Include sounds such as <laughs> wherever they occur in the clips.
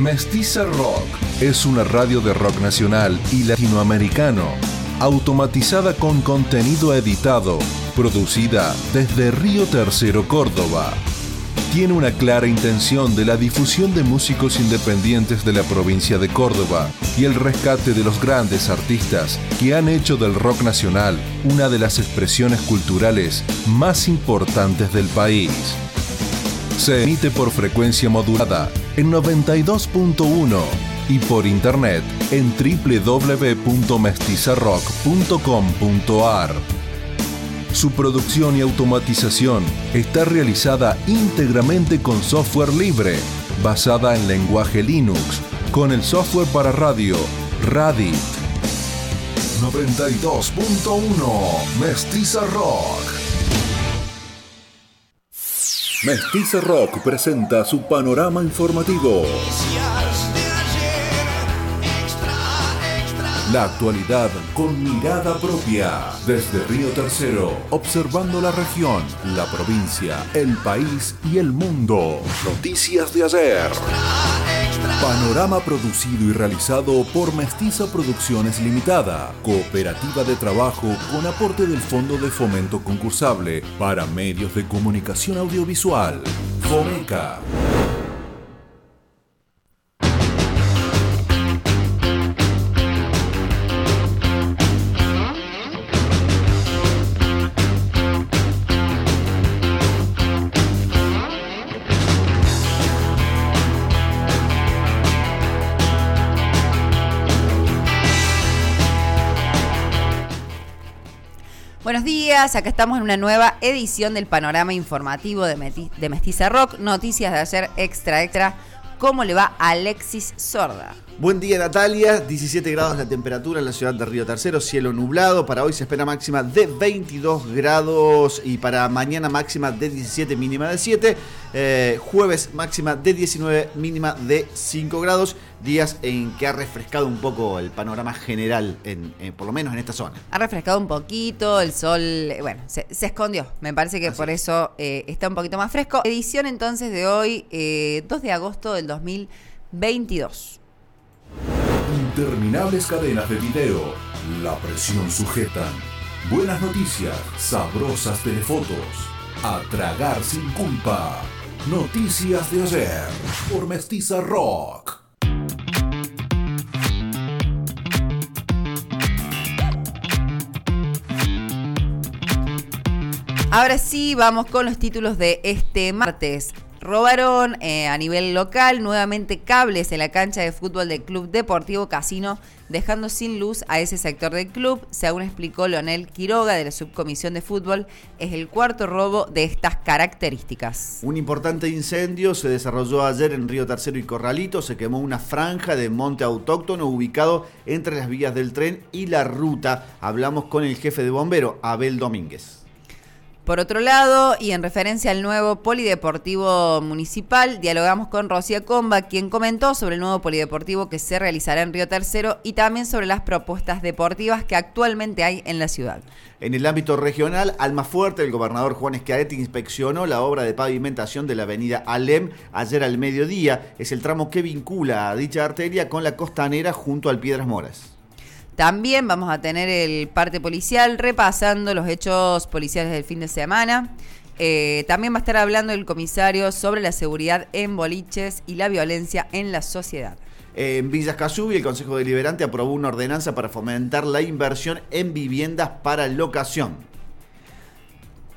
Mestiza Rock es una radio de rock nacional y latinoamericano, automatizada con contenido editado, producida desde Río Tercero, Córdoba. Tiene una clara intención de la difusión de músicos independientes de la provincia de Córdoba y el rescate de los grandes artistas que han hecho del rock nacional una de las expresiones culturales más importantes del país. Se emite por frecuencia modulada en 92.1 y por internet en www.mestizarrock.com.ar. Su producción y automatización está realizada íntegramente con software libre, basada en lenguaje Linux, con el software para radio Radit. 92.1 Mestiza Rock. Mestiza Rock presenta su panorama informativo. La actualidad con mirada propia. Desde Río Tercero, observando la región, la provincia, el país y el mundo. Noticias de ayer. Panorama producido y realizado por Mestiza Producciones Limitada, cooperativa de trabajo con aporte del Fondo de Fomento Concursable para Medios de Comunicación Audiovisual. FOMECA. Buenos días, acá estamos en una nueva edición del panorama informativo de, de Mestiza Rock. Noticias de ayer extra, extra. ¿Cómo le va a Alexis Sorda? Buen día Natalia, 17 grados la temperatura en la ciudad de Río Tercero, cielo nublado, para hoy se espera máxima de 22 grados y para mañana máxima de 17, mínima de 7, Eh, jueves máxima de 19, mínima de 5 grados, días en que ha refrescado un poco el panorama general, en, en- por lo menos en esta zona. Ha refrescado un poquito, el sol, eh, bueno, se, se escondió. Me parece que por eso eh, está un poquito más fresco. Edición entonces de hoy, eh, 2 de agosto del 2022. Interminables cadenas de video. La presión sujetan. Buenas noticias. Sabrosas telefotos. A tragar sin culpa. Noticias de ayer. Por Mestiza Rock. Ahora sí, vamos con los títulos de este martes. Robaron eh, a nivel local nuevamente cables en la cancha de fútbol del Club Deportivo Casino, dejando sin luz a ese sector del club. Según explicó Leonel Quiroga de la Subcomisión de Fútbol, es el cuarto robo de estas características. Un importante incendio se desarrolló ayer en Río Tercero y Corralito. Se quemó una franja de monte autóctono ubicado entre las vías del tren y la ruta. Hablamos con el jefe de bombero, Abel Domínguez. Por otro lado, y en referencia al nuevo polideportivo municipal, dialogamos con Rocía Comba, quien comentó sobre el nuevo polideportivo que se realizará en Río Tercero y también sobre las propuestas deportivas que actualmente hay en la ciudad. En el ámbito regional, Almafuerte, el gobernador Juan Schiaretti inspeccionó la obra de pavimentación de la avenida Alem ayer al mediodía. Es el tramo que vincula a dicha arteria con la costanera junto al Piedras Moras. También vamos a tener el parte policial repasando los hechos policiales del fin de semana. Eh, también va a estar hablando el comisario sobre la seguridad en boliches y la violencia en la sociedad. En Villas Casubi, el Consejo Deliberante aprobó una ordenanza para fomentar la inversión en viviendas para locación.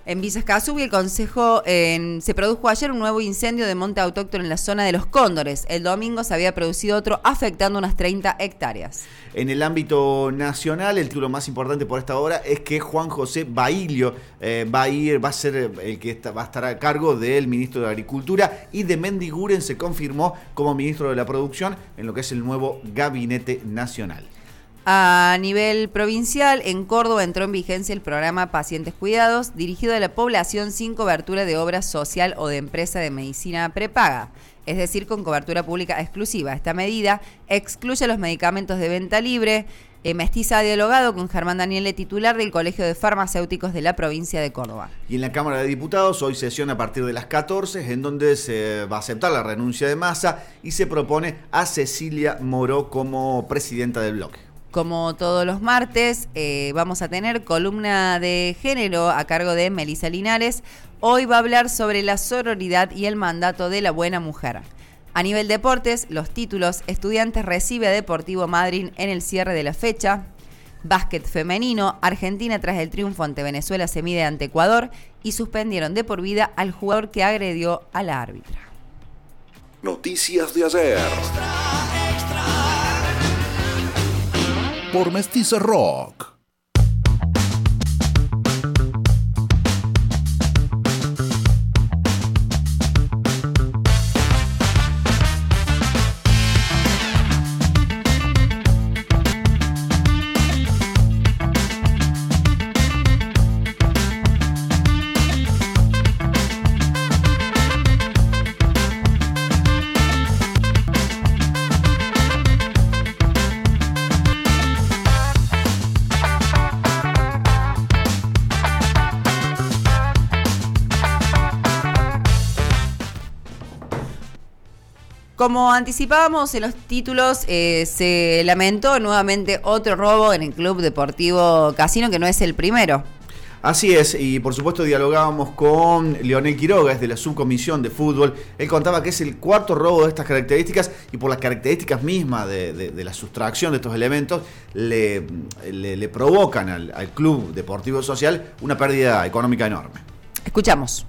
En Villas Casubi, el Consejo se produjo ayer un nuevo incendio de monte autóctono en la zona de los Cóndores. El domingo se había producido otro afectando unas 30 hectáreas. En el ámbito nacional, el título más importante por esta hora es que Juan José Bailio eh, va a ir, va a ser el que va a estar a cargo del ministro de Agricultura y de Mendiguren se confirmó como ministro de la Producción en lo que es el nuevo gabinete nacional. A nivel provincial, en Córdoba entró en vigencia el programa Pacientes Cuidados, dirigido a la población sin cobertura de obra social o de empresa de medicina prepaga, es decir, con cobertura pública exclusiva. Esta medida excluye los medicamentos de venta libre, Eh, Mestiza ha dialogado con Germán Daniele, titular del Colegio de Farmacéuticos de la provincia de Córdoba. Y en la Cámara de Diputados hoy sesión a partir de las 14, en donde se va a aceptar la renuncia de Massa y se propone a Cecilia Moró como presidenta del bloque. Como todos los martes, eh, vamos a tener columna de género a cargo de Melisa Linares. Hoy va a hablar sobre la sororidad y el mandato de la buena mujer. A nivel deportes, los títulos, Estudiantes recibe a Deportivo Madrid en el cierre de la fecha. Básquet femenino, Argentina tras el triunfo ante Venezuela se mide ante Ecuador y suspendieron de por vida al jugador que agredió a la árbitra. Noticias de ayer. Por Mestiza Rock. Como anticipábamos en los títulos, eh, se lamentó nuevamente otro robo en el Club Deportivo Casino, que no es el primero. Así es, y por supuesto dialogábamos con Leonel Quiroga, es de la subcomisión de fútbol. Él contaba que es el cuarto robo de estas características y por las características mismas de, la sustracción de estos elementos le, le, provocan al, al Club Deportivo Social una pérdida económica enorme. Escuchamos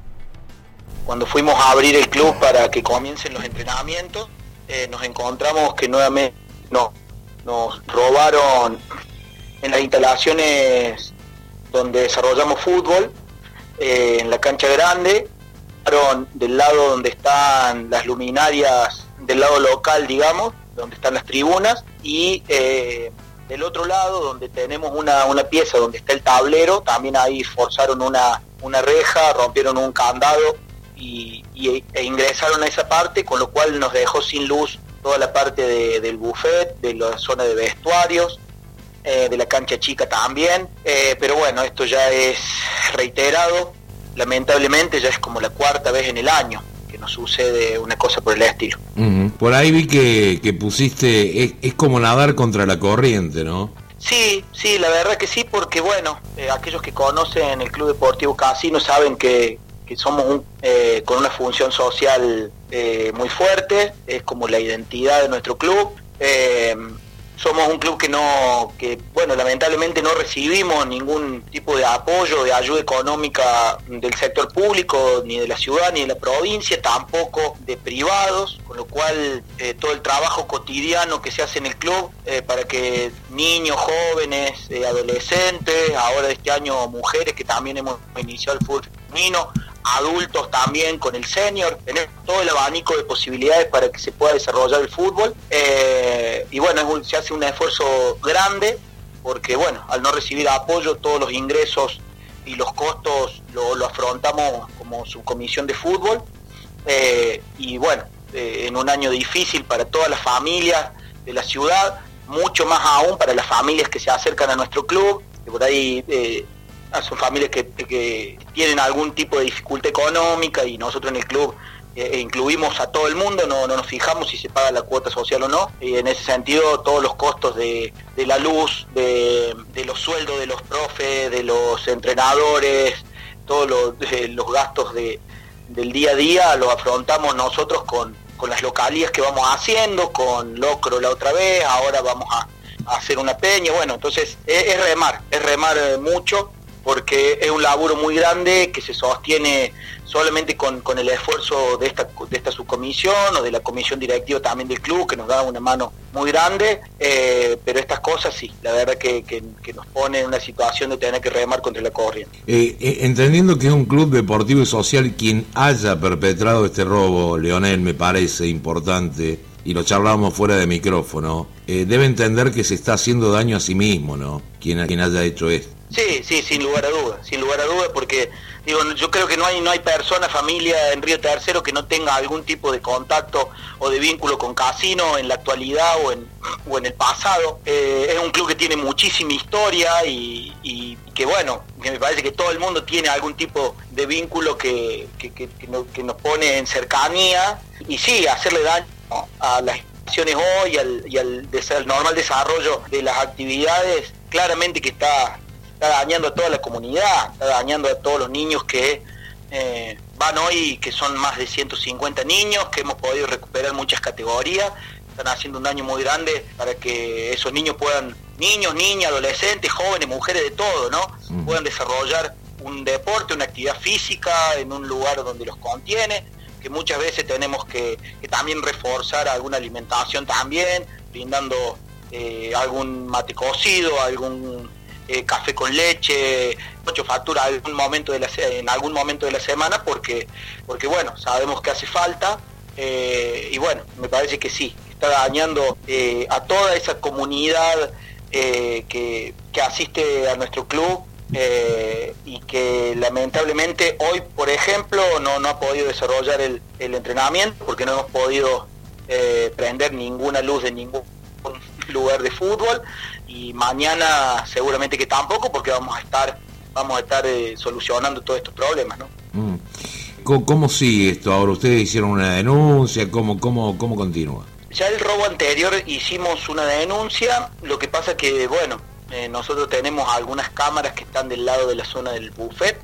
cuando fuimos a abrir el club para que comiencen los entrenamientos, eh, nos encontramos que nuevamente no, nos robaron en las instalaciones donde desarrollamos fútbol, eh, en la cancha grande, del lado donde están las luminarias, del lado local, digamos, donde están las tribunas, y eh, del otro lado, donde tenemos una, una, pieza donde está el tablero, también ahí forzaron una, una reja, rompieron un candado y, e ingresaron a esa parte, con lo cual nos dejó sin luz toda la parte del buffet, de la zona de vestuarios, eh, de la cancha chica también. Eh, pero bueno, esto ya es reiterado, lamentablemente ya es como la cuarta vez en el año que nos sucede una cosa por el estilo. Por ahí vi que, pusiste, es, como nadar contra la corriente, ¿no? Sí, sí, la verdad que sí, porque bueno, eh, aquellos que conocen el Club Deportivo Casino saben que, somos eh, con una función social eh, muy fuerte, es como la identidad de nuestro club. Eh, somos un club que no, que bueno, lamentablemente no recibimos ningún tipo de apoyo, de ayuda económica del sector público, ni de la ciudad, ni de la provincia, tampoco de privados, con lo cual todo el trabajo cotidiano que se hace en el club para que niños, jóvenes, adolescentes, ahora este año mujeres que también hemos iniciado el fútbol femenino, adultos también con el senior, tenemos todo el abanico de posibilidades para que se pueda desarrollar el fútbol. Eh, y bueno, se hace un esfuerzo grande porque bueno, al no recibir apoyo todos los ingresos y los costos lo, afrontamos como subcomisión de fútbol. Eh, y bueno, eh, en un año difícil para todas las familias de la ciudad, mucho más aún para las familias que se acercan a nuestro club, que por ahí son familias que, tienen algún tipo de dificultad económica y nosotros en el club eh, incluimos a todo el mundo, no, nos fijamos si se paga la cuota social o no. Y en ese sentido, todos los costos de, la luz, de, los sueldos de los profes, de los entrenadores, todos los, gastos del día a día los afrontamos nosotros con, las localías que vamos haciendo, con Locro la otra vez, ahora vamos a, hacer una peña, bueno, entonces es, es remar, es remar eh, mucho porque es un laburo muy grande que se sostiene solamente con, el esfuerzo de esta, de esta subcomisión o de la comisión directiva también del club, que nos da una mano muy grande, eh, pero estas cosas sí, la verdad que, nos pone en una situación de tener que remar contra la corriente. Eh, eh, entendiendo que es un club deportivo y social quien haya perpetrado este robo, Leonel, me parece importante, y lo charlábamos fuera de micrófono, debe entender que se está haciendo daño a sí mismo, ¿no? Quien, quien haya hecho esto. Sí, sí, sin lugar a dudas, sin lugar a dudas, porque digo, yo creo que no hay no hay persona, familia en Río Tercero que no tenga algún tipo de contacto o de vínculo con Casino en la actualidad o en, o en el pasado. Eh, es un club que tiene muchísima historia y, y, que bueno, que me parece que todo el mundo tiene algún tipo de vínculo que, que, que, nos pone en cercanía y sí, hacerle daño a las instituciones hoy al, y al, al normal desarrollo de las actividades, claramente que está está dañando a toda la comunidad, está dañando a todos los niños que eh, van hoy, que son más de 150 niños, que hemos podido recuperar muchas categorías, están haciendo un daño muy grande para que esos niños puedan, niños, niñas, adolescentes, jóvenes, mujeres, de todo, ¿no? Puedan desarrollar un deporte, una actividad física en un lugar donde los contiene, que muchas veces tenemos que, también reforzar alguna alimentación también, brindando eh, algún mate cocido, algún eh, café con leche, mucho factura algún momento de la, en algún momento de la semana porque, porque bueno, sabemos que hace falta eh, y bueno, me parece que sí, está dañando eh, a toda esa comunidad que, asiste a nuestro club y que lamentablemente hoy, por ejemplo, no, no ha podido desarrollar el, el entrenamiento porque no hemos podido prender ninguna luz de ningún lugar de fútbol y mañana seguramente que tampoco porque vamos a estar vamos a estar eh, solucionando todos estos problemas ¿no? Mm. ¿Cómo, sigue esto ahora? ¿Ustedes hicieron una denuncia? ¿Cómo, cómo, cómo continúa? Ya el robo anterior hicimos una denuncia, lo que pasa que, bueno, eh, nosotros tenemos algunas cámaras que están del lado de la zona del buffet,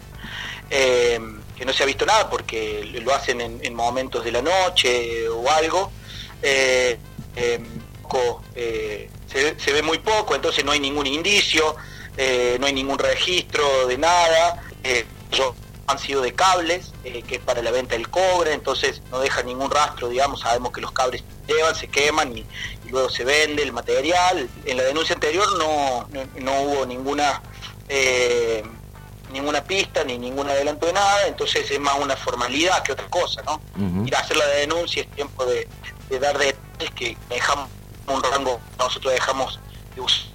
eh, que no se ha visto nada porque lo hacen en, momentos de la noche o algo. Eh, se, ve muy poco, entonces no hay ningún indicio, eh, no hay ningún registro de nada. Eh, han sido de cables, eh, que es para la venta del cobre, entonces no deja ningún rastro, digamos, sabemos que los cables llevan, se queman y, luego se vende el material. En la denuncia anterior no, no, hubo ninguna ninguna pista ni ningún adelanto de nada, entonces es más una formalidad que otra cosa, ¿no? Ir a hacer la denuncia es tiempo de, de dar detalles que dejamos un rango nosotros dejamos de usar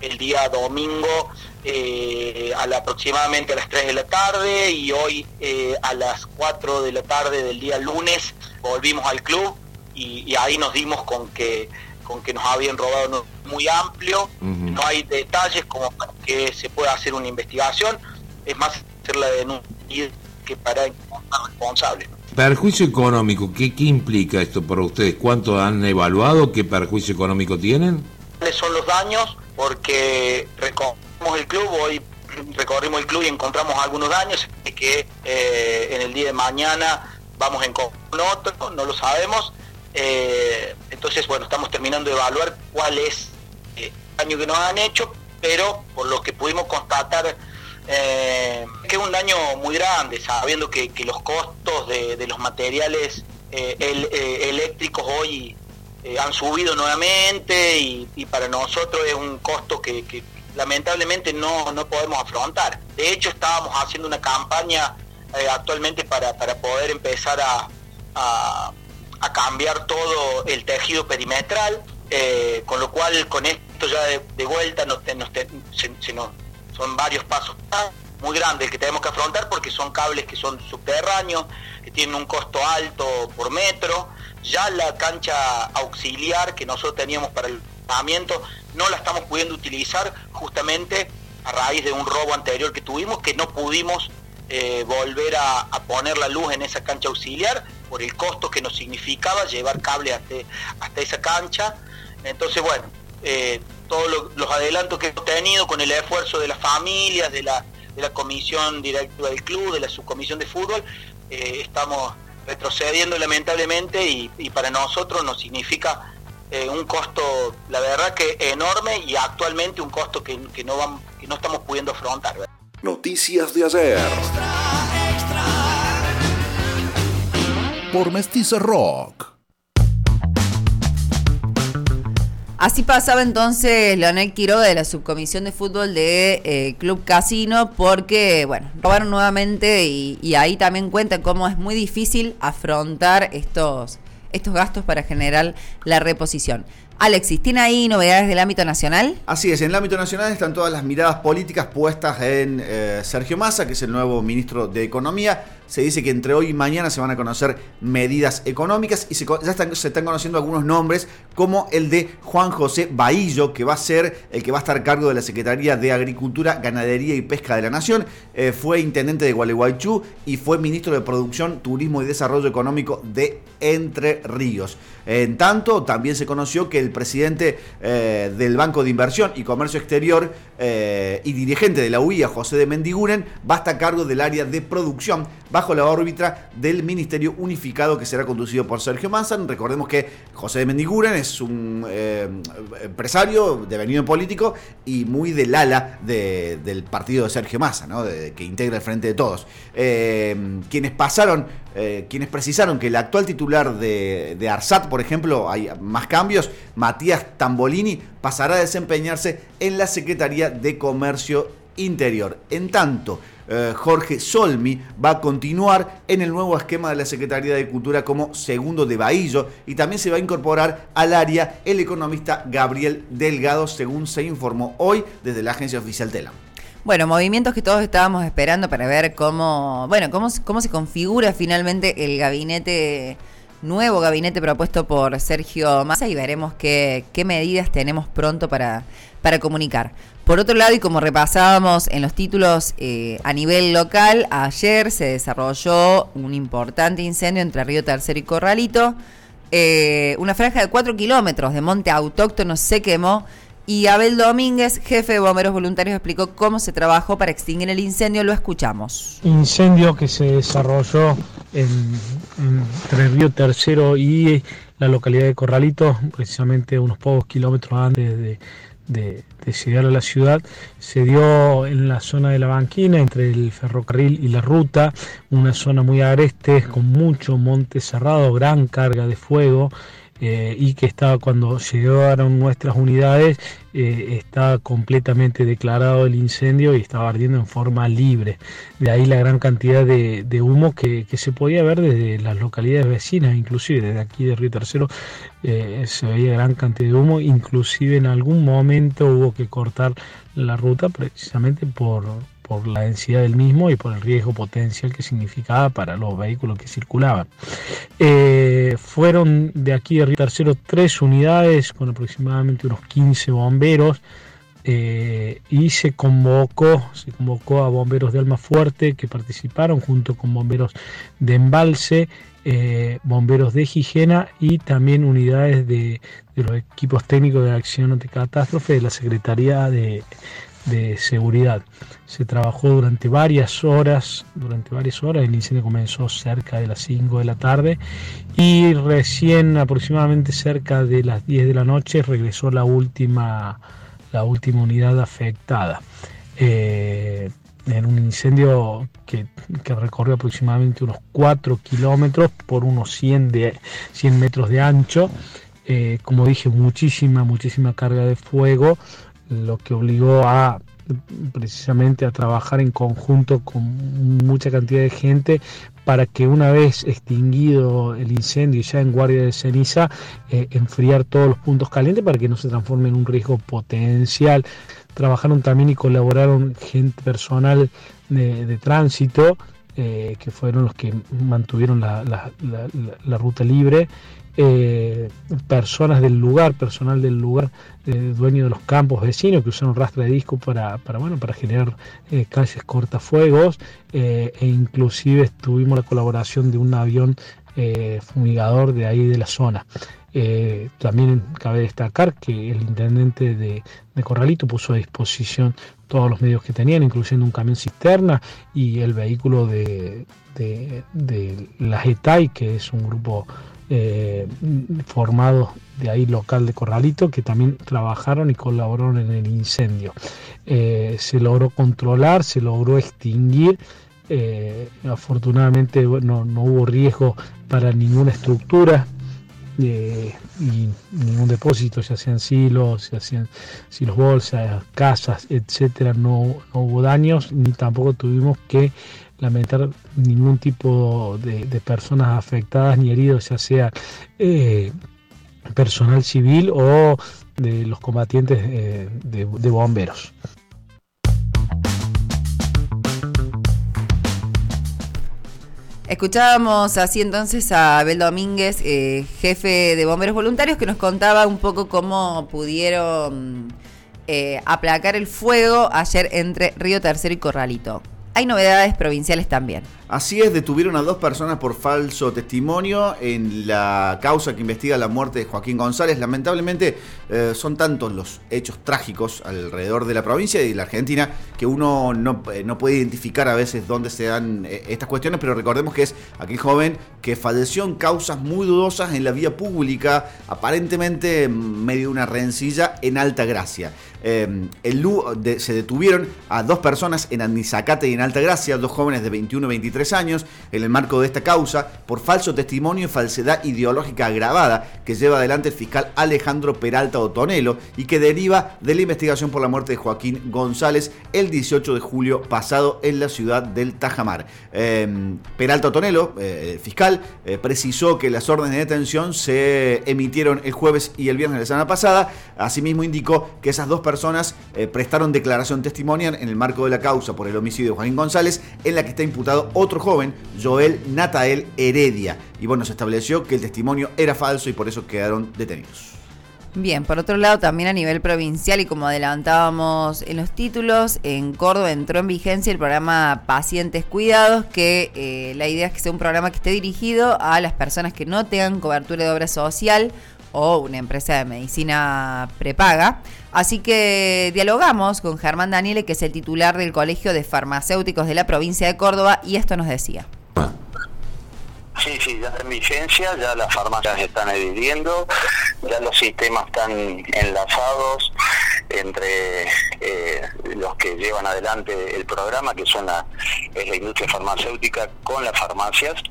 el día domingo eh, a aproximadamente a las 3 de la tarde y hoy eh, a las 4 de la tarde del día lunes volvimos al club y, ahí nos dimos con que con que nos habían robado muy amplio, no hay detalles como que se pueda hacer una investigación, es más hacer la denuncia que para encontrar responsables. Perjuicio económico, ¿qué, ¿qué implica esto para ustedes? ¿Cuánto han evaluado? ¿Qué perjuicio económico tienen? ¿Cuáles son los daños? Porque recorrimos el club, hoy recorrimos el club y encontramos algunos daños que eh, en el día de mañana vamos a encontrar otro, no lo sabemos. Eh, entonces, bueno, estamos terminando de evaluar cuál es el eh, daño que nos han hecho, pero por lo que pudimos constatar eh, que es un daño muy grande, sabiendo que, los costos de, los materiales eh, eh, eléctricos hoy han subido nuevamente y, para nosotros es un costo que, lamentablemente no, podemos afrontar. De hecho, estábamos haciendo una campaña actualmente para, poder empezar a, cambiar todo el tejido perimetral, con lo cual con esto ya de, vuelta nos, se nos son varios pasos muy grandes que tenemos que afrontar porque son cables que son subterráneos, que tienen un costo alto por metro. Ya la cancha auxiliar que nosotros teníamos para el armamento no la estamos pudiendo utilizar justamente a raíz de un robo anterior que tuvimos, que no pudimos eh, volver a, poner la luz en esa cancha auxiliar por el costo que nos significaba llevar cable hasta, hasta esa cancha. Entonces, bueno, eh, todos los adelantos que hemos tenido con el esfuerzo de las familias, de la, de la comisión directiva del club, de la subcomisión de fútbol, eh, estamos retrocediendo lamentablemente y, para nosotros nos significa eh, un costo, la verdad que enorme y actualmente un costo que, no, vamos, que no estamos pudiendo afrontar. Noticias de ayer. Por Mestiza Rock. Así pasaba entonces Leonel Quiroga de la subcomisión de fútbol de eh, Club Casino porque, bueno, robaron nuevamente y, ahí también cuentan cómo es muy difícil afrontar estos, estos gastos para generar la reposición. Alexis, ¿tiene ahí novedades del ámbito nacional? Así es, en el ámbito nacional están todas las miradas políticas puestas en eh, Sergio Massa, que es el nuevo ministro de Economía. Se dice que entre hoy y mañana se van a conocer medidas económicas y se, ya están, se están conociendo algunos nombres, como el de Juan José Bahillo, que va a ser el que va a estar a cargo de la Secretaría de Agricultura, Ganadería y Pesca de la Nación. Eh, fue intendente de Gualeguaychú y fue ministro de Producción, Turismo y Desarrollo Económico de Entre Ríos. En tanto, también se conoció que el presidente eh, del Banco de Inversión y Comercio Exterior eh, y dirigente de la UIA, José de Mendiguren, va a estar a cargo del área de producción bajo la órbita del Ministerio Unificado que será conducido por Sergio Manzan. Recordemos que José de Mendiguren es un eh, empresario devenido político y muy del ala del partido de Sergio Massa, que integra el Frente de Todos. quienes pasaron, quienes precisaron que el actual titular de, de ARSAT, por ejemplo, hay más cambios, Matías Tambolini pasará a desempeñarse en la Secretaría de Comercio Interior. En tanto, eh, Jorge Solmi va a continuar en el nuevo esquema de la Secretaría de Cultura como segundo de Bahillo y también se va a incorporar al área el economista Gabriel Delgado, según se informó hoy desde la agencia oficial Telam. Bueno, movimientos que todos estábamos esperando para ver cómo, bueno, cómo se configura finalmente el gabinete nuevo gabinete propuesto por Sergio Massa y veremos qué, qué medidas tenemos pronto para, para comunicar. Por otro lado, y como repasábamos en los títulos eh, a nivel local, ayer se desarrolló un importante incendio entre Río Tercero y Corralito. Eh, una franja de 4 kilómetros de monte autóctono se quemó y Abel Domínguez, jefe de bomberos voluntarios, explicó cómo se trabajó para extinguir el incendio. Lo escuchamos. Incendio que se desarrolló entre Río Tercero y la localidad de Corralito, precisamente unos pocos kilómetros antes de, de, llegar a la ciudad, se dio en la zona de la banquina, entre el ferrocarril y la ruta, una zona muy agreste, con mucho monte cerrado, gran carga de fuego. Eh, y que estaba cuando llegaron nuestras unidades eh, está completamente declarado el incendio y estaba ardiendo en forma libre. De ahí la gran cantidad de, humo que, se podía ver desde las localidades vecinas, inclusive desde aquí de Río Tercero eh, se veía gran cantidad de humo, inclusive en algún momento hubo que cortar la ruta precisamente por por la densidad del mismo y por el riesgo potencial que significaba para los vehículos que circulaban. Fueron de aquí de Río Tercero tres unidades con aproximadamente unos 15 bomberos eh, y se convocó, se convocó a bomberos de Alma Fuerte que participaron junto con bomberos de Embalse, eh, bomberos de Higiena y también unidades de, de, los equipos técnicos de acción ante catástrofe de la Secretaría de, de seguridad. Se trabajó durante varias horas, durante varias horas, el incendio comenzó cerca de las 5 de la tarde y recién aproximadamente cerca de las 10 de la noche regresó la última, la última unidad afectada. Eh, en un incendio que, recorrió aproximadamente unos 4 kilómetros por unos 100, de, 100 metros de ancho. Eh, como dije, muchísima, muchísima carga de fuego, lo que obligó a precisamente a trabajar en conjunto con mucha cantidad de gente para que una vez extinguido el incendio ya en guardia de ceniza, eh, enfriar todos los puntos calientes para que no se transforme en un riesgo potencial. Trabajaron también y colaboraron gente personal de, tránsito, eh, que fueron los que mantuvieron la ruta libre eh, personas del lugar, personal del lugar, eh, dueño de los campos vecinos que usaron rastra de disco para, bueno, para generar eh, calles cortafuegos e inclusive tuvimos la colaboración de un avión fumigador de ahí de la zona. también cabe destacar que el intendente de, Corralito puso a disposición todos los medios que tenían, incluyendo un camión cisterna y el vehículo de, de, de la GETAI, que es un grupo eh, formados de ahí local de Corralito que también trabajaron y colaboraron en el incendio. Eh, se logró controlar, se logró extinguir. Eh, afortunadamente no hubo riesgo para ninguna estructura, y ningún depósito, ya sean silos, ya sean silos bolsas, casas, etcétera, no, hubo daños ni tampoco tuvimos que lamentar ningún tipo de, personas afectadas ni heridos, ya sea eh, personal civil o de los combatientes eh, de, bomberos. Escuchábamos así entonces a Abel Domínguez, eh, jefe de bomberos voluntarios, que nos contaba un poco cómo pudieron eh, aplacar el fuego ayer entre Río Tercero y Corralito. Hay novedades provinciales también. Así es, detuvieron a dos personas por falso testimonio en la causa que investiga la muerte de Joaquín González. Lamentablemente eh, son tantos los hechos trágicos alrededor de la provincia y de la Argentina que uno no, eh, puede identificar a veces dónde se dan eh, estas cuestiones, pero recordemos que es aquel joven que falleció en causas muy dudosas en la vía pública, aparentemente medio de una rencilla en Alta Gracia. El, se detuvieron a dos personas en Anizacate y en Alta Gracia, dos jóvenes de 21 y 23 años en el marco de esta causa por falso testimonio y falsedad ideológica agravada que lleva adelante el fiscal Alejandro Peralta Otonelo y que deriva de la investigación por la muerte de Joaquín González el 18 de julio pasado en la ciudad del Tajamar. Em, Peralta Otonelo, eh, fiscal, eh, precisó que las órdenes de detención se emitieron el jueves y el viernes de la semana pasada. Asimismo indicó que esas dos personas eh, prestaron declaración testimonial en el marco de la causa por el homicidio de Joaquín González, en la que está imputado otro joven, Joel Natael Heredia. Y bueno, se estableció que el testimonio era falso y por eso quedaron detenidos. Bien, por otro lado, también a nivel provincial y como adelantábamos en los títulos, en Córdoba entró en vigencia el programa Pacientes Cuidados, que eh, la idea es que sea un programa que esté dirigido a las personas que no tengan cobertura de obra social o una empresa de medicina prepaga. Así que dialogamos con Germán Daniele, que es el titular del Colegio de Farmacéuticos de la provincia de Córdoba, y esto nos decía. Sí, sí, ya está en vigencia, ya las farmacias están adhiriendo, ya los sistemas están enlazados entre eh, los que llevan adelante el programa, que son la, es la industria farmacéutica, con las farmacias.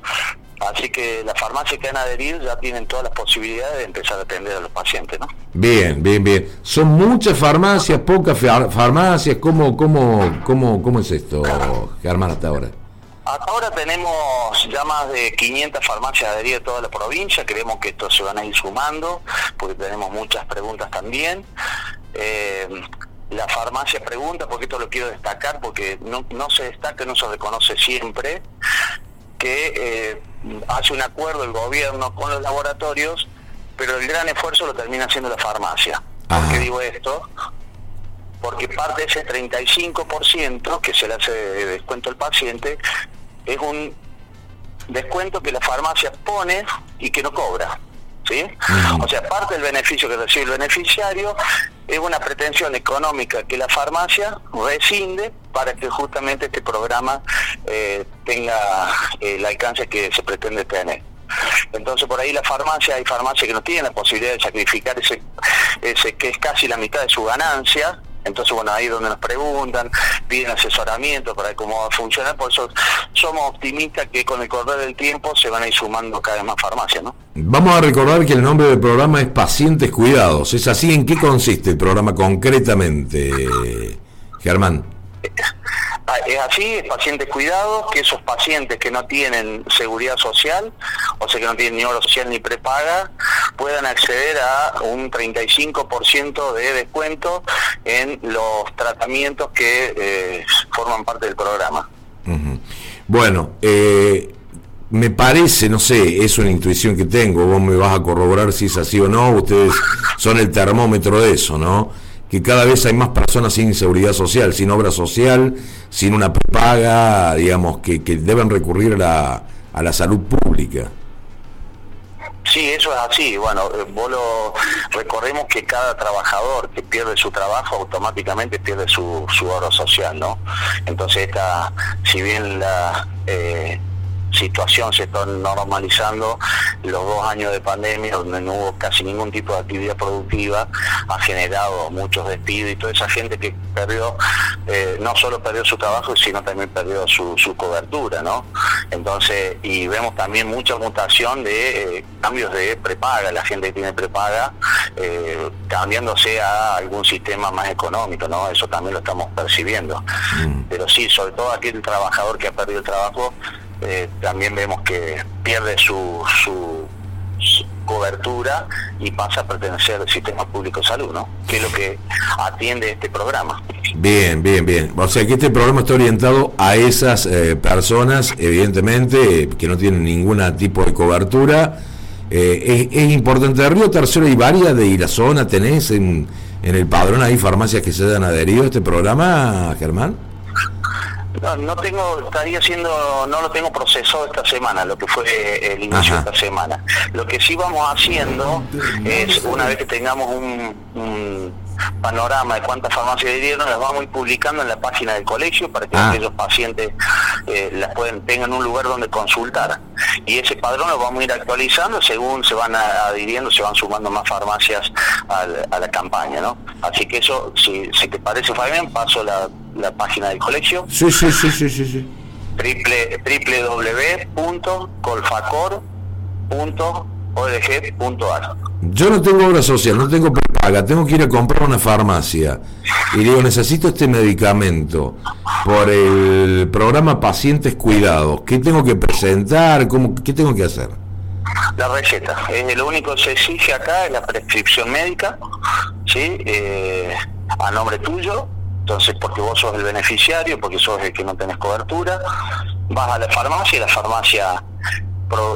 Así que las farmacias que han adherido ya tienen todas las posibilidades de empezar a atender a los pacientes, ¿no? Bien, bien, bien. Son muchas farmacias, pocas farmacias. ¿Cómo, cómo, cómo, cómo es esto, Germán, hasta ahora? Hasta ahora tenemos ya más de 500 farmacias adheridas a toda la provincia. Creemos que esto se van a ir sumando, porque tenemos muchas preguntas también. Eh, la farmacia pregunta, porque esto lo quiero destacar, porque no, no se destaca, no se reconoce siempre, que eh, hace un acuerdo el gobierno con los laboratorios, pero el gran esfuerzo lo termina haciendo la farmacia. ¿Por qué digo esto? Porque parte de ese 35% que se le hace de descuento al paciente es un descuento que la farmacia pone y que no cobra. ¿Sí? O sea, parte del beneficio que recibe el beneficiario es una pretensión económica que la farmacia rescinde para que justamente este programa eh, tenga el alcance que se pretende tener. Entonces por ahí la farmacia, hay farmacias que no tienen la posibilidad de sacrificar ese, ese que es casi la mitad de su ganancia, entonces, bueno, ahí es donde nos preguntan, piden asesoramiento para ver cómo va a funcionar, por eso somos optimistas que con el correr del tiempo se van a ir sumando cada vez más farmacias, ¿no? Vamos a recordar que el nombre del programa es Pacientes Cuidados. ¿Es así? ¿En qué consiste el programa concretamente, Germán? Ah, es así, es pacientes cuidados, que esos pacientes que no tienen seguridad social, o sea que no tienen ni obra social ni prepaga, puedan acceder a un 35% de descuento en los tratamientos que eh, forman parte del programa. Bueno, eh, me parece, no sé, es una intuición que tengo, vos me vas a corroborar si es así o no, ustedes son el termómetro de eso, ¿no? Que cada vez hay más personas sin seguridad social, sin obra social, sin una paga, digamos, que, que deben recurrir a la, a la salud pública. Sí, eso es así. Bueno, eh, vos lo recordemos que cada trabajador que pierde su trabajo automáticamente pierde su, su oro social, ¿no? Entonces esta, si bien la eh, situación se está normalizando, los dos años de pandemia donde no hubo casi ningún tipo de actividad productiva, ha generado muchos despidos y toda esa gente que perdió, eh, no solo perdió su trabajo, sino también perdió su, cobertura, ¿no? Entonces, y vemos también mucha mutación de eh, cambios de prepaga, la gente que tiene prepaga, eh, cambiándose a algún sistema más económico, ¿no? Eso también lo estamos percibiendo. Mm. Pero sí, sobre todo aquel trabajador que ha perdido el trabajo, eh, también vemos que pierde su, su, cobertura y pasa a pertenecer al sistema público de salud, ¿no? Que es lo que atiende este programa. Bien, bien, bien. O sea que este programa está orientado a esas eh, personas, evidentemente, que no tienen ningún tipo de cobertura. Eh, es, importante. De Río Tercero y varias de la zona tenés en, en el padrón, hay farmacias que se han adherido a este programa, Germán. No, no tengo, estaría haciendo, no lo tengo procesado esta semana, lo que fue el inicio de esta semana. Lo que sí vamos haciendo es, una vez que tengamos un, panorama de cuántas farmacias dieron, las vamos a ir publicando en la página del colegio para que ah. aquellos pacientes eh, las pueden, tengan un lugar donde consultar. Y ese padrón lo vamos a ir actualizando según se van adhiriendo, se van sumando más farmacias a la, campaña, ¿no? Así que eso, si, si te parece, Fabián, paso la la página del colegio. Sí, sí, sí, sí, sí. sí. www.colfacor.org.ar Yo no tengo obra social, no tengo prepaga, tengo que ir a comprar una farmacia y digo, necesito este medicamento por el programa Pacientes Cuidados. ¿Qué tengo que presentar? ¿Cómo, ¿Qué tengo que hacer? La receta. Es lo único que se exige acá es la prescripción médica, ¿sí? Eh, a nombre tuyo, entonces, porque vos sos el beneficiario, porque sos el que no tenés cobertura, vas a la farmacia y la farmacia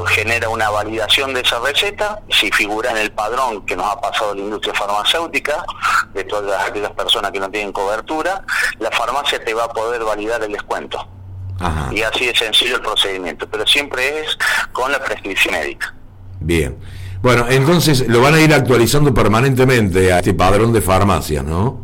genera una validación de esa receta, si figura en el padrón que nos ha pasado la industria farmacéutica, de todas aquellas personas que no tienen cobertura, la farmacia te va a poder validar el descuento. Y así es sencillo el procedimiento, pero siempre es con la prescripción médica. Bien. Bueno, entonces lo van a ir actualizando permanentemente a este padrón de farmacias, ¿no?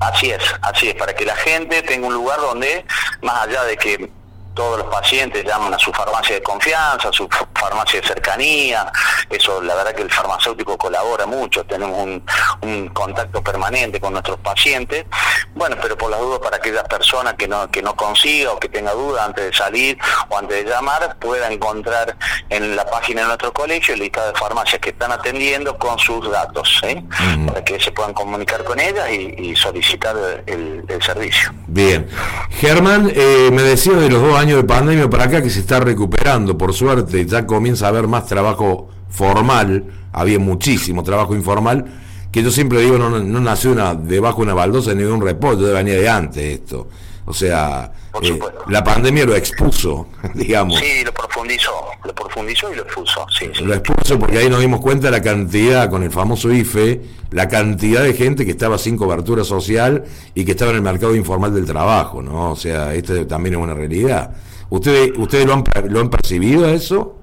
Así es, así es, para que la gente tenga un lugar donde, más allá de que todos los pacientes llaman a su farmacia de confianza, a su farmacia de cercanía, eso la verdad que el farmacéutico colabora mucho, tenemos un, contacto permanente con nuestros pacientes, bueno, pero por las dudas para aquellas personas que no, que no consiga o que tenga dudas antes de salir o antes de llamar, pueda encontrar en la página de nuestro colegio el listado de farmacias que están atendiendo con sus datos, ¿eh? para que se puedan comunicar con ellas y, solicitar el, servicio. Bien. Germán, eh, me decía de los dos años de pandemia para acá que se está recuperando, por suerte, ya comienza a haber más trabajo formal, había muchísimo trabajo informal, que yo siempre digo, no, no nació una, debajo de una baldosa ni de un reposo, de venía de antes esto. O sea, eh, la pandemia lo expuso, <laughs> digamos. Sí, lo profundizó, lo profundizó y lo expuso. Sí, Lo expuso porque ahí nos dimos cuenta de la cantidad, con el famoso IFE, la cantidad de gente que estaba sin cobertura social y que estaba en el mercado informal del trabajo, ¿no? O sea, esto también es una realidad. ¿Ustedes, ustedes lo, han, lo han percibido eso?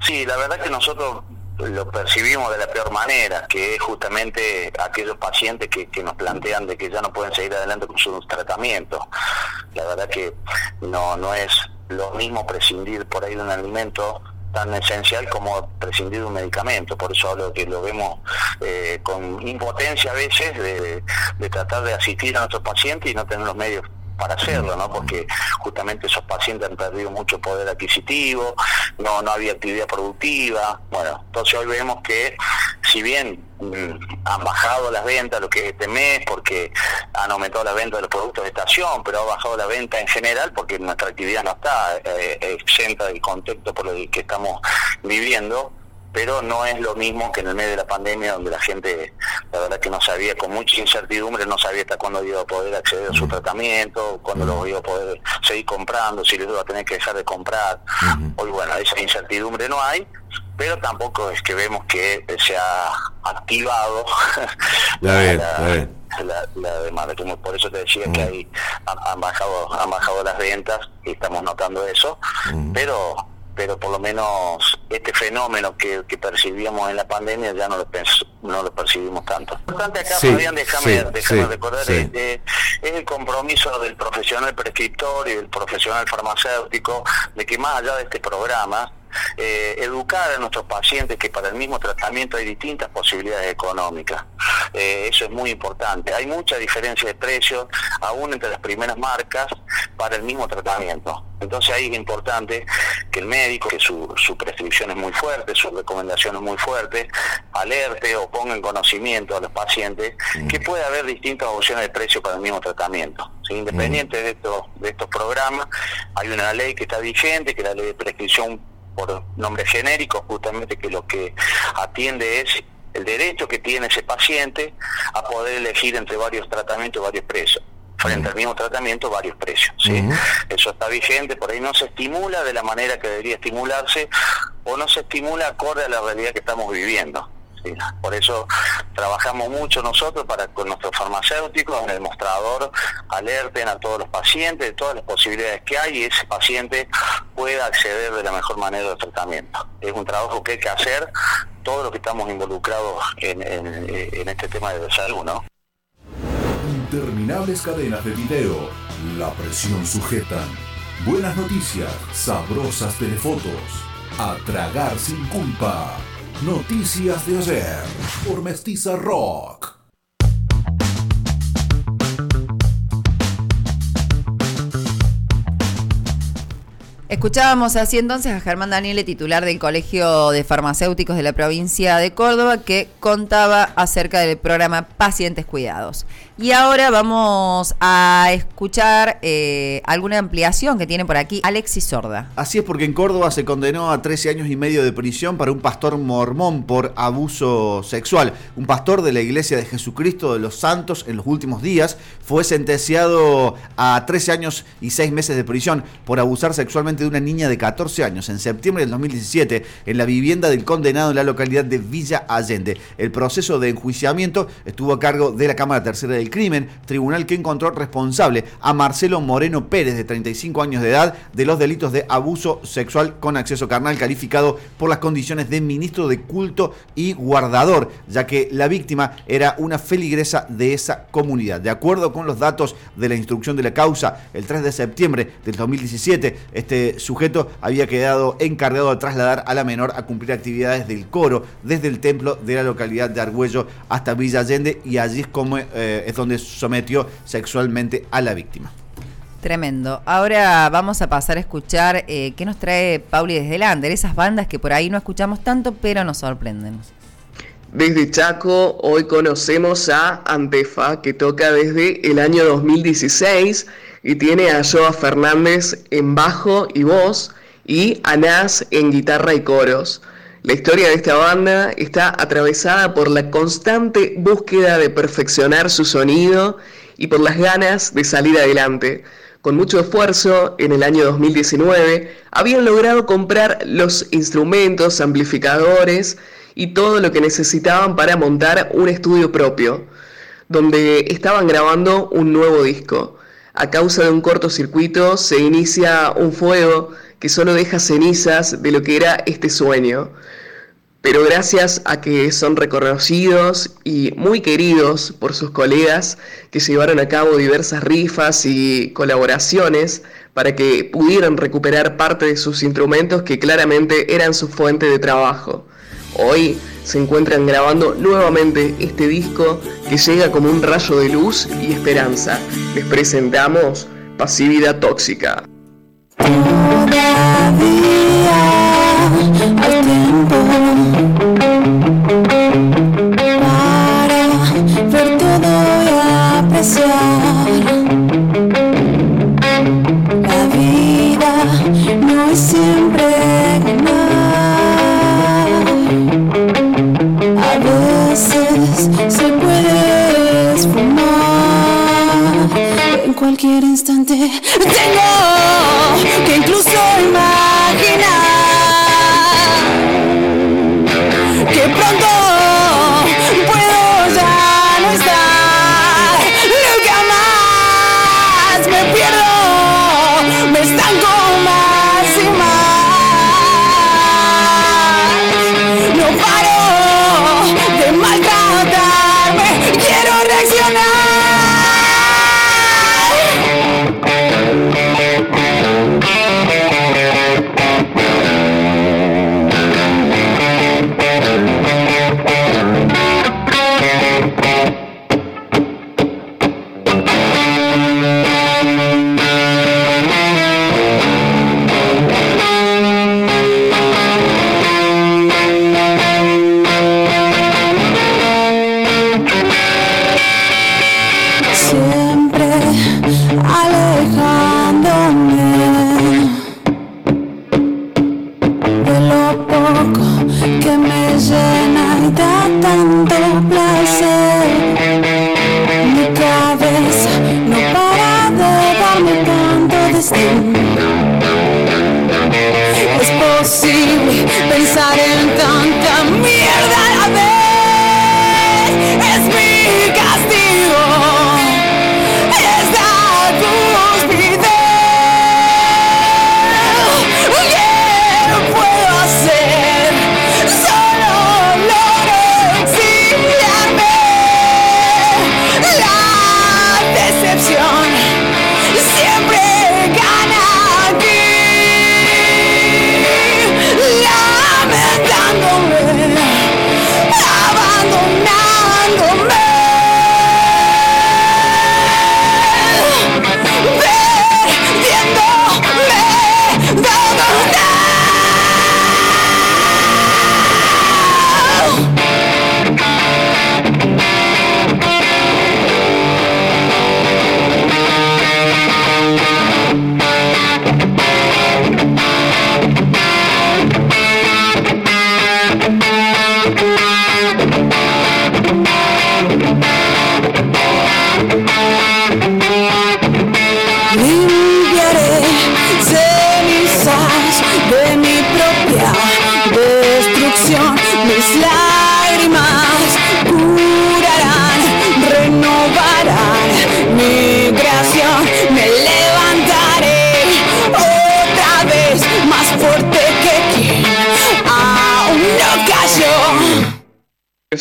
Sí, la verdad que nosotros lo percibimos de la peor manera, que es justamente aquellos pacientes que, nos plantean de que ya no pueden seguir adelante con sus tratamientos. La verdad que no, no es lo mismo prescindir por ahí de un alimento tan esencial como prescindir de un medicamento. Por eso hablo que lo vemos eh, con impotencia a veces de tratar de asistir a nuestros pacientes y no tener los medios para hacerlo, ¿no? Porque justamente esos pacientes han perdido mucho poder adquisitivo, no, no había actividad productiva, bueno, entonces hoy vemos que si bien mm, han bajado las ventas lo que es este mes porque han aumentado las ventas de los productos de estación, pero ha bajado la venta en general porque nuestra actividad no está eh, exenta del contexto por el que estamos viviendo, pero no es lo mismo que en el medio de la pandemia donde la gente, la verdad que no sabía, con mucha incertidumbre, no sabía hasta cuándo iba a poder acceder a su tratamiento, cuándo lo iba a poder seguir comprando, si les iba a tener que dejar de comprar. Hoy, bueno, esa incertidumbre no hay, pero tampoco es que vemos que se ha activado <laughs> la, demanda. por eso te decía que ahí han, bajado, han bajado las ventas y estamos notando eso, pero pero por lo menos este fenómeno que, percibíamos en la pandemia ya no lo, no lo percibimos tanto. Importante acá, Fabián, déjame, recordar, es, el compromiso del profesional prescriptor y del profesional farmacéutico de que más allá de este programa, eh, educar a nuestros pacientes que para el mismo tratamiento hay distintas posibilidades económicas. Eh, eso es muy importante. Hay mucha diferencia de precios, aún entre las primeras marcas, para el mismo tratamiento. Entonces ahí es importante que el médico, que su, su prescripción es muy fuerte, su recomendación es muy fuerte, alerte o ponga en conocimiento a los pacientes que puede haber distintas opciones de precio para el mismo tratamiento. Independiente de, estos, de estos programas, hay una ley que está vigente, que es la ley de prescripción por nombre genérico, justamente que lo que atiende es el derecho que tiene ese paciente a poder elegir entre varios tratamientos, varios precios frente al mismo tratamiento varios precios. ¿sí? Eso está vigente, por ahí no se estimula de la manera que debería estimularse o no se estimula acorde a la realidad que estamos viviendo. Por eso trabajamos mucho nosotros para con nuestros farmacéuticos en el mostrador alerten a todos los pacientes de todas las posibilidades que hay y ese paciente pueda acceder de la mejor manera al tratamiento. Es un trabajo que hay que hacer todos los que estamos involucrados en, en este tema de salud, ¿no? Interminables cadenas de video, la presión sujetan. Buenas noticias, sabrosas telefotos. A tragar sin culpa. Noticias de ayer por Mestiza Rock. Escuchábamos así entonces a Germán Daniele, titular del Colegio de Farmacéuticos de la provincia de Córdoba, que contaba acerca del programa Pacientes Cuidados. Y ahora vamos a escuchar eh, alguna ampliación que tiene por aquí Alexis Sorda. Así es porque en Córdoba se condenó a 13 años y medio de prisión para un pastor mormón por abuso sexual. Un pastor de la Iglesia de Jesucristo de los Santos en los últimos días fue sentenciado a 13 años y 6 meses de prisión por abusar sexualmente de una niña de 14 años en septiembre del 2017 en la vivienda del condenado en la localidad de Villa Allende. El proceso de enjuiciamiento estuvo a cargo de la Cámara Tercera del Crimen, tribunal que encontró responsable a Marcelo Moreno Pérez, de 35 años de edad, de los delitos de abuso sexual con acceso carnal, calificado por las condiciones de ministro de culto y guardador, ya que la víctima era una feligresa de esa comunidad. De acuerdo con los datos de la instrucción de la causa, el 3 de septiembre del 2017, este sujeto había quedado encargado de trasladar a la menor a cumplir actividades del coro desde el templo de la localidad de Argüello hasta Villa Allende y allí es como eh, es donde sometió sexualmente a la víctima. Tremendo. Ahora vamos a pasar a escuchar eh, qué nos trae Pauli desde Lander, esas bandas que por ahí no escuchamos tanto, pero nos sorprenden. Desde Chaco, hoy conocemos a Antefa, que toca desde el año 2016 y tiene a Joa Fernández en bajo y voz y a Nas en guitarra y coros. La historia de esta banda está atravesada por la constante búsqueda de perfeccionar su sonido y por las ganas de salir adelante. Con mucho esfuerzo, en el año 2019, habían logrado comprar los instrumentos, amplificadores y todo lo que necesitaban para montar un estudio propio, donde estaban grabando un nuevo disco. A causa de un cortocircuito se inicia un fuego que solo deja cenizas de lo que era este sueño. Pero gracias a que son reconocidos y muy queridos por sus colegas que llevaron a cabo diversas rifas y colaboraciones para que pudieran recuperar parte de sus instrumentos que claramente eran su fuente de trabajo. Hoy se encuentran grabando nuevamente este disco que llega como un rayo de luz y esperanza. Les presentamos Pasividad Tóxica. Fin.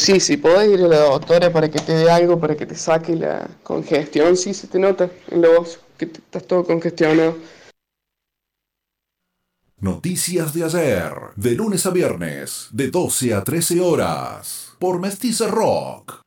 Sí, sí, podés ir a la doctora para que te dé algo, para que te saque la congestión. Sí, se te nota en la voz que estás todo congestionado. Noticias de ayer, de lunes a viernes, de 12 a 13 horas, por Mestiza Rock.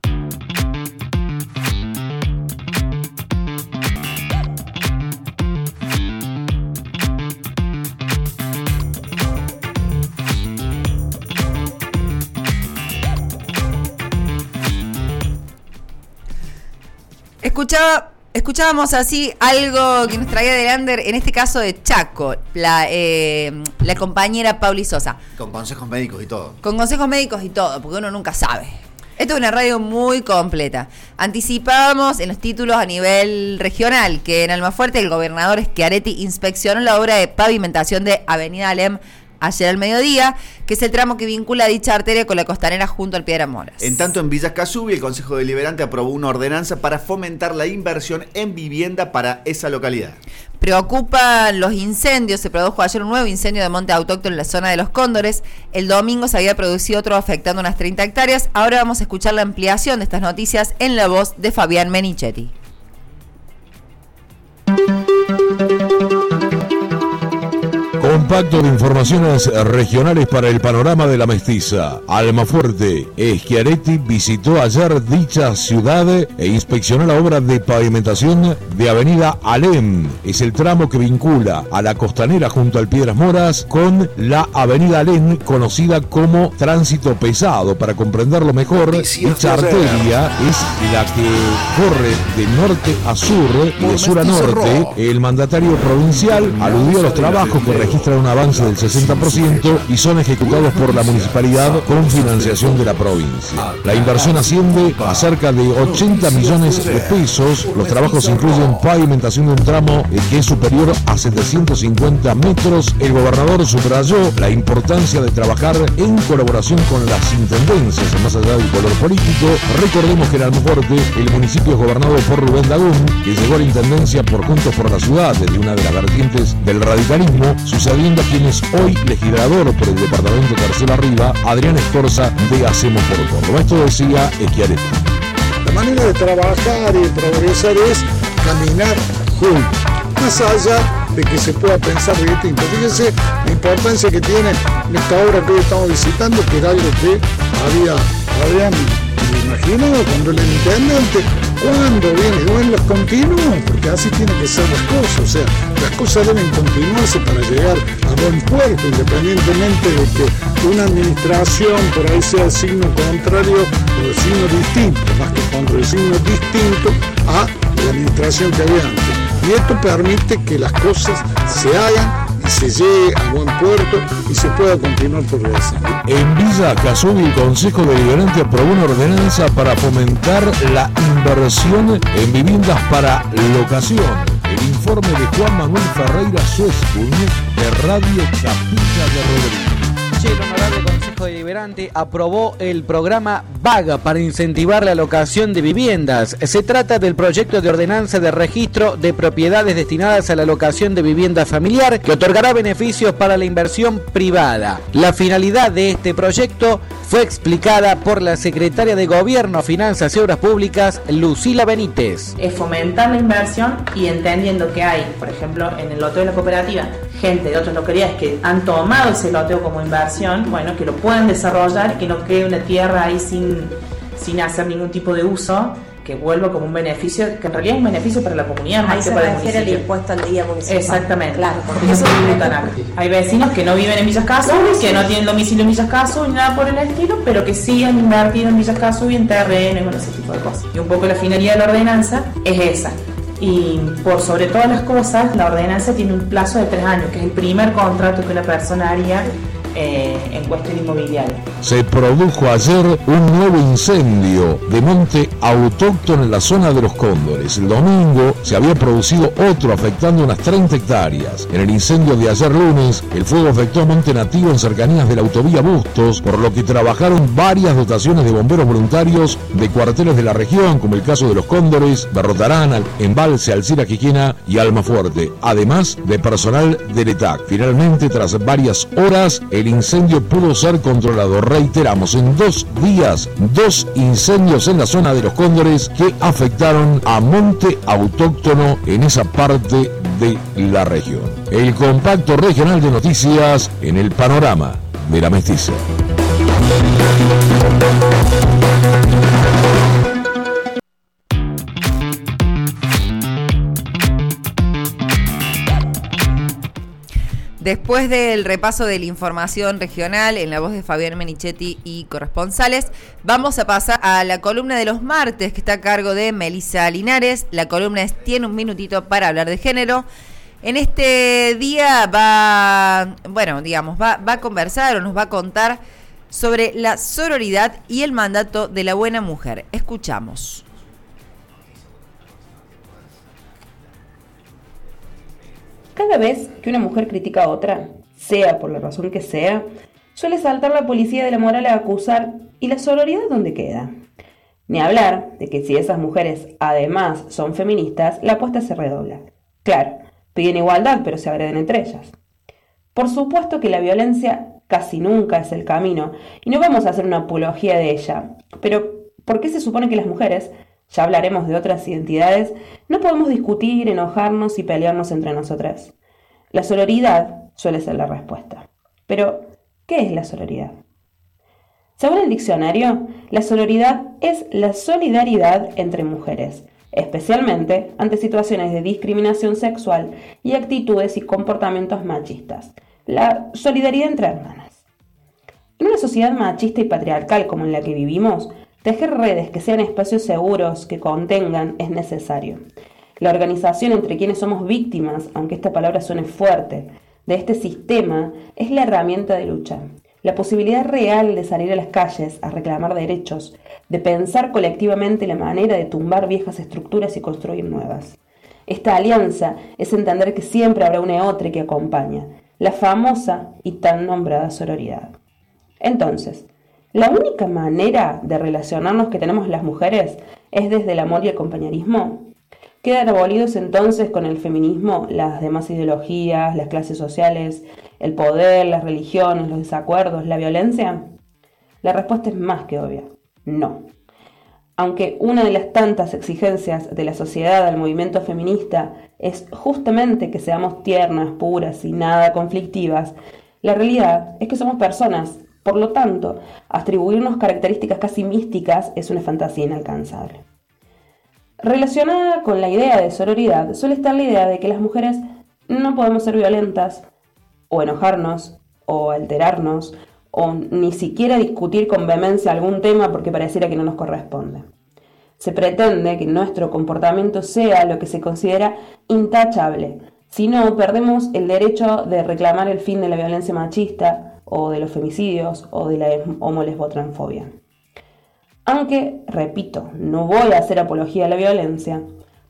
Escuchaba, escuchábamos así algo que nos traía de Lander, en este caso de Chaco, la, eh, la compañera Pauli Sosa. Con consejos médicos y todo. Con consejos médicos y todo, porque uno nunca sabe. Esto es una radio muy completa. Anticipábamos en los títulos a nivel regional que en Almafuerte el gobernador Schiaretti inspeccionó la obra de pavimentación de Avenida Alem ayer al mediodía, que es el tramo que vincula dicha arteria con la costanera junto al Piedra Moras. En tanto, en Villa Casubi, el Consejo Deliberante aprobó una ordenanza para fomentar la inversión en vivienda para esa localidad. Preocupan los incendios. Se produjo ayer un nuevo incendio de monte autóctono en la zona de los Cóndores. El domingo se había producido otro afectando unas 30 hectáreas. Ahora vamos a escuchar la ampliación de estas noticias en la voz de Fabián Menichetti. Compacto de informaciones regionales para el panorama de la mestiza. Almafuerte. Schiaretti visitó ayer dicha ciudad e inspeccionó la obra de pavimentación de Avenida Alem. Es el tramo que vincula a la costanera junto al Piedras Moras con la Avenida Alem, conocida como tránsito pesado. Para comprenderlo mejor, ayer. arteria es la que corre de norte a sur y de sur a norte. El mandatario provincial aludió a los trabajos que un avance del 60% y son ejecutados por la municipalidad con financiación de la provincia. La inversión asciende a cerca de 80 millones de pesos. Los trabajos incluyen pavimentación de un tramo eh, que es superior a 750 metros. El gobernador subrayó la importancia de trabajar en colaboración con las intendencias, más allá del color político. Recordemos que en Almaforte el municipio es gobernado por Rubén Dagún, que llegó a la intendencia por Juntos por la Ciudad, desde una de las vertientes del radicalismo, sucediendo a quien es hoy legislador por el departamento Tercero Arriba, Adrián Escorza de Hacemos por Córdoba. Esto decía Schiaretti. La manera de trabajar y de progresar es caminar juntos, más allá de que se pueda pensar distinto. Fíjense la importancia que tiene esta obra que hoy estamos visitando, que era algo que había, habían imaginado cuando el intendente, cuando viene, bueno, los continúan, porque así tienen que ser las cosas, o sea, las cosas deben continuarse para llegar a buen puerto, independientemente de que una administración por ahí sea signo contrario o de signo distinto, más que contra el signo distinto a la administración que había antes. Y esto permite que las cosas se hagan se llegue a buen puerto y se pueda continuar progresando. En Villa Casubi, el Consejo Deliberante aprobó una ordenanza para fomentar la inversión en viviendas para locación. El Informe de Juan Manuel Ferreira Suespun de Radio Capilla de Rodríguez. Deliberante aprobó el programa Vaga para incentivar la locación de viviendas. Se trata del proyecto de ordenanza de registro de propiedades destinadas a la locación de vivienda familiar que otorgará beneficios para la inversión privada. La finalidad de este proyecto fue explicada por la secretaria de Gobierno, Finanzas y Obras Públicas, Lucila Benítez. es fomentar la inversión y entendiendo que hay, por ejemplo, en el loteo de la cooperativa, gente de otras localidades que han tomado ese loteo como inversión, bueno, que lo puedan desarrollar, que no quede una tierra ahí sin, sin hacer ningún tipo de uso, que vuelva como un beneficio, que en realidad es un beneficio para la comunidad, más que para el refiere el municipio. impuesto al día municipal. Exactamente, Claro, porque eso acá. Hay vecinos que no viven en Villas Casas, que no tienen domicilio en Villas Casas ni nada por el estilo, pero que sí han invertido en Villas Casas y en terrenos, bueno, ese tipo de cosas. Y un poco la finalidad de la ordenanza es esa. Y por sobre todas las cosas, la ordenanza tiene un plazo de tres años, que es el primer contrato que una persona haría eh, en cuestión inmobiliaria. Se produjo ayer un nuevo incendio de monte autóctono en la zona de los Cóndores. El domingo se había producido otro afectando unas 30 hectáreas. En el incendio de ayer lunes, el fuego afectó a monte nativo en cercanías de la autovía Bustos, por lo que trabajaron varias dotaciones de bomberos voluntarios de cuarteles de la región, como el caso de los Cóndores, Berrotarán, Al- Embalse, Alcira Quiquena y Almafuerte, además de personal del ETAC. Finalmente, tras varias horas, el incendio pudo ser controlado. Reiteramos, en dos días, dos incendios en la zona de los Cóndores que afectaron a monte autóctono en esa parte de la región. El compacto regional de noticias en el panorama de la mestiza. Después del repaso de la información regional en la voz de Fabián Menichetti y corresponsales, vamos a pasar a la columna de los martes que está a cargo de Melisa Linares. La columna es Tiene un minutito para hablar de género. En este día va, bueno, digamos, va, va a conversar o nos va a contar sobre la sororidad y el mandato de la buena mujer. Escuchamos. Cada vez que una mujer critica a otra, sea por la razón que sea, suele saltar la policía de la moral a acusar y la sororidad dónde queda. Ni hablar de que si esas mujeres además son feministas, la apuesta se redobla. Claro, piden igualdad, pero se agreden entre ellas. Por supuesto que la violencia casi nunca es el camino, y no vamos a hacer una apología de ella, pero ¿por qué se supone que las mujeres, ya hablaremos de otras identidades, no podemos discutir, enojarnos y pelearnos entre nosotras? La sororidad suele ser la respuesta. Pero, ¿qué es la sororidad? Según el diccionario, la sororidad es la solidaridad entre mujeres, especialmente ante situaciones de discriminación sexual y actitudes y comportamientos machistas. La solidaridad entre hermanas. En una sociedad machista y patriarcal como en la que vivimos, tejer redes que sean espacios seguros, que contengan, es necesario. La organización entre quienes somos víctimas, aunque esta palabra suene fuerte, de este sistema es la herramienta de lucha. La posibilidad real de salir a las calles a reclamar derechos, de pensar colectivamente la manera de tumbar viejas estructuras y construir nuevas. Esta alianza es entender que siempre habrá una otra que acompaña, la famosa y tan nombrada sororidad. Entonces, la única manera de relacionarnos que tenemos las mujeres es desde el amor y el compañerismo. ¿Quedan abolidos entonces con el feminismo las demás ideologías, las clases sociales, el poder, las religiones, los desacuerdos, la violencia? La respuesta es más que obvia, no. Aunque una de las tantas exigencias de la sociedad al movimiento feminista es justamente que seamos tiernas, puras y nada conflictivas, la realidad es que somos personas, por lo tanto, atribuirnos características casi místicas es una fantasía inalcanzable. Relacionada con la idea de sororidad suele estar la idea de que las mujeres no podemos ser violentas, o enojarnos, o alterarnos, o ni siquiera discutir con vehemencia algún tema porque pareciera que no nos corresponde. Se pretende que nuestro comportamiento sea lo que se considera intachable, si no perdemos el derecho de reclamar el fin de la violencia machista, o de los femicidios, o de la homolesbotransfobia. Aunque, repito, no voy a hacer apología a la violencia,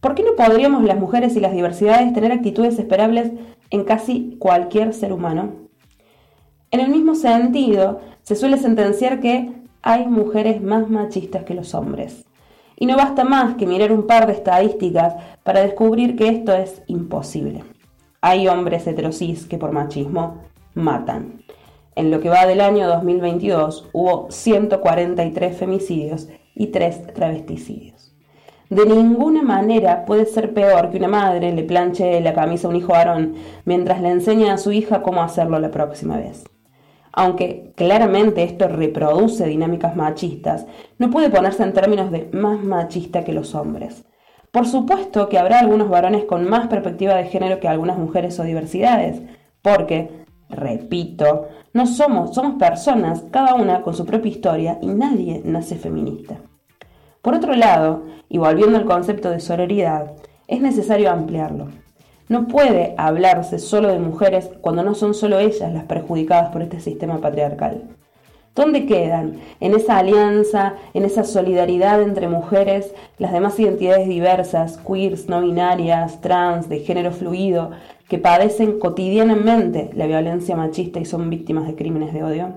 ¿Por qué no podríamos las mujeres y las diversidades tener actitudes esperables en casi cualquier ser humano? En el mismo sentido, se suele sentenciar que hay mujeres más machistas que los hombres. Y no basta más que mirar un par de estadísticas para descubrir que esto es imposible. Hay hombres heterosis que por machismo matan. En lo que va del año 2022 hubo 143 femicidios y 3 travesticidios. De ninguna manera puede ser peor que una madre le planche la camisa a un hijo varón mientras le enseña a su hija cómo hacerlo la próxima vez. Aunque claramente esto reproduce dinámicas machistas, no puede ponerse en términos de más machista que los hombres. Por supuesto que habrá algunos varones con más perspectiva de género que algunas mujeres o diversidades, porque, repito, no somos, somos personas, cada una con su propia historia y nadie nace feminista. Por otro lado, y volviendo al concepto de sororidad, es necesario ampliarlo. No puede hablarse solo de mujeres cuando no son solo ellas las perjudicadas por este sistema patriarcal. ¿Dónde quedan en esa alianza, en esa solidaridad entre mujeres, las demás identidades diversas, queers, no binarias, trans, de género fluido, que padecen cotidianamente la violencia machista y son víctimas de crímenes de odio?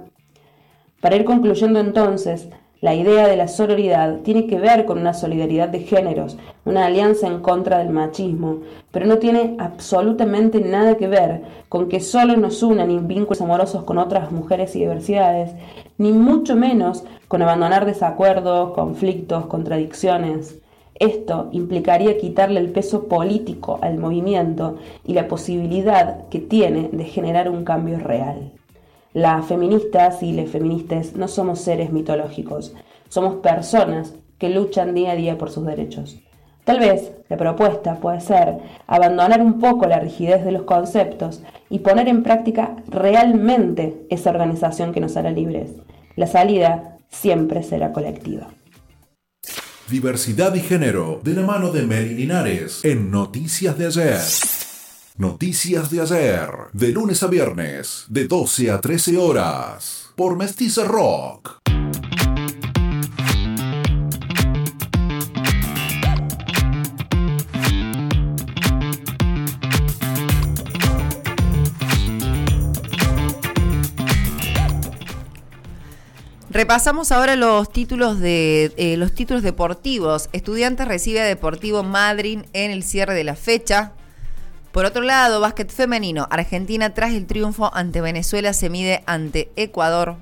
Para ir concluyendo entonces, la idea de la sororidad tiene que ver con una solidaridad de géneros, una alianza en contra del machismo, pero no tiene absolutamente nada que ver con que solo nos unan vínculos amorosos con otras mujeres y diversidades, ni mucho menos con abandonar desacuerdos, conflictos, contradicciones. Esto implicaría quitarle el peso político al movimiento y la posibilidad que tiene de generar un cambio real. Las feministas y las feministas no somos seres mitológicos, somos personas que luchan día a día por sus derechos. Tal vez la propuesta puede ser abandonar un poco la rigidez de los conceptos y poner en práctica realmente esa organización que nos hará libres. La salida siempre será colectiva. Diversidad y género, de la mano de Mary Linares, en Noticias de ayer. Noticias de ayer, de lunes a viernes, de 12 a 13 horas, por Mestiza Rock. Repasamos ahora los títulos de eh, los títulos deportivos. Estudiantes recibe a Deportivo Madryn en el cierre de la fecha. Por otro lado, básquet femenino. Argentina tras el triunfo ante Venezuela se mide ante Ecuador.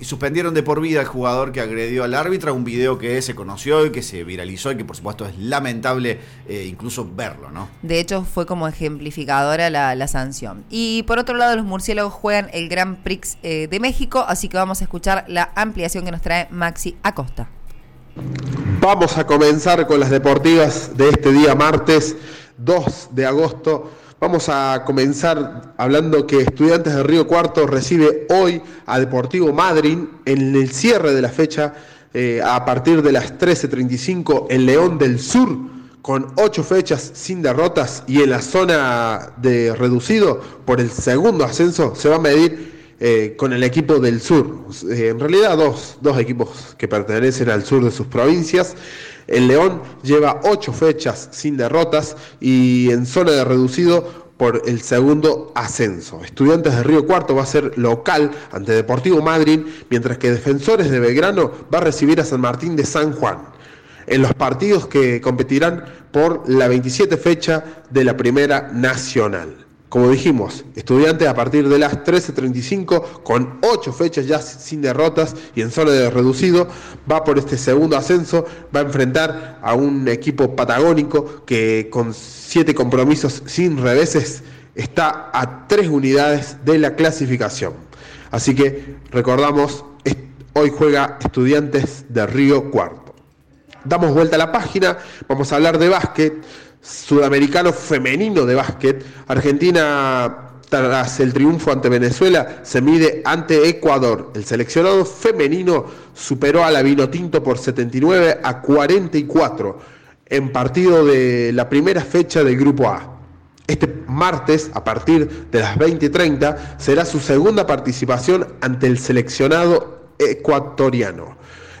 Suspendieron de por vida al jugador que agredió al árbitro, un video que se conoció y que se viralizó y que por supuesto es lamentable eh, incluso verlo, ¿no? De hecho fue como ejemplificadora la, sanción. Y por otro lado los murciélagos juegan el Grand Prix eh, de México, así que vamos a escuchar la ampliación que nos trae Maxi Acosta. Vamos a comenzar con las deportivas de este día martes 2 de agosto. Vamos a comenzar hablando que Estudiantes de Río Cuarto recibe hoy a Deportivo Madrid en el cierre de la fecha eh, a partir de las 13.35 en León del Sur con ocho fechas sin derrotas y en la zona de reducido por el segundo ascenso se va a medir eh, con el equipo del sur. Eh, en realidad dos, dos, equipos que pertenecen al sur de sus provincias. El León lleva ocho fechas sin derrotas y en zona de reducido por el segundo ascenso. Estudiantes de Río Cuarto va a ser local ante Deportivo Madrid, mientras que Defensores de Belgrano va a recibir a San Martín de San Juan en los partidos que competirán por la 27 fecha de la Primera Nacional. Como dijimos, estudiante a partir de las 13.35 con 8 fechas ya sin derrotas y en zona de reducido, va por este segundo ascenso, va a enfrentar a un equipo patagónico que con 7 compromisos sin reveses está a 3 unidades de la clasificación. Así que recordamos, hoy juega Estudiantes de Río Cuarto. Damos vuelta a la página, vamos a hablar de básquet sudamericano femenino de básquet, Argentina tras el triunfo ante Venezuela se mide ante Ecuador. El seleccionado femenino superó a la Vinotinto por 79 a 44 en partido de la primera fecha del Grupo A. Este martes, a partir de las 20:30, será su segunda participación ante el seleccionado ecuatoriano.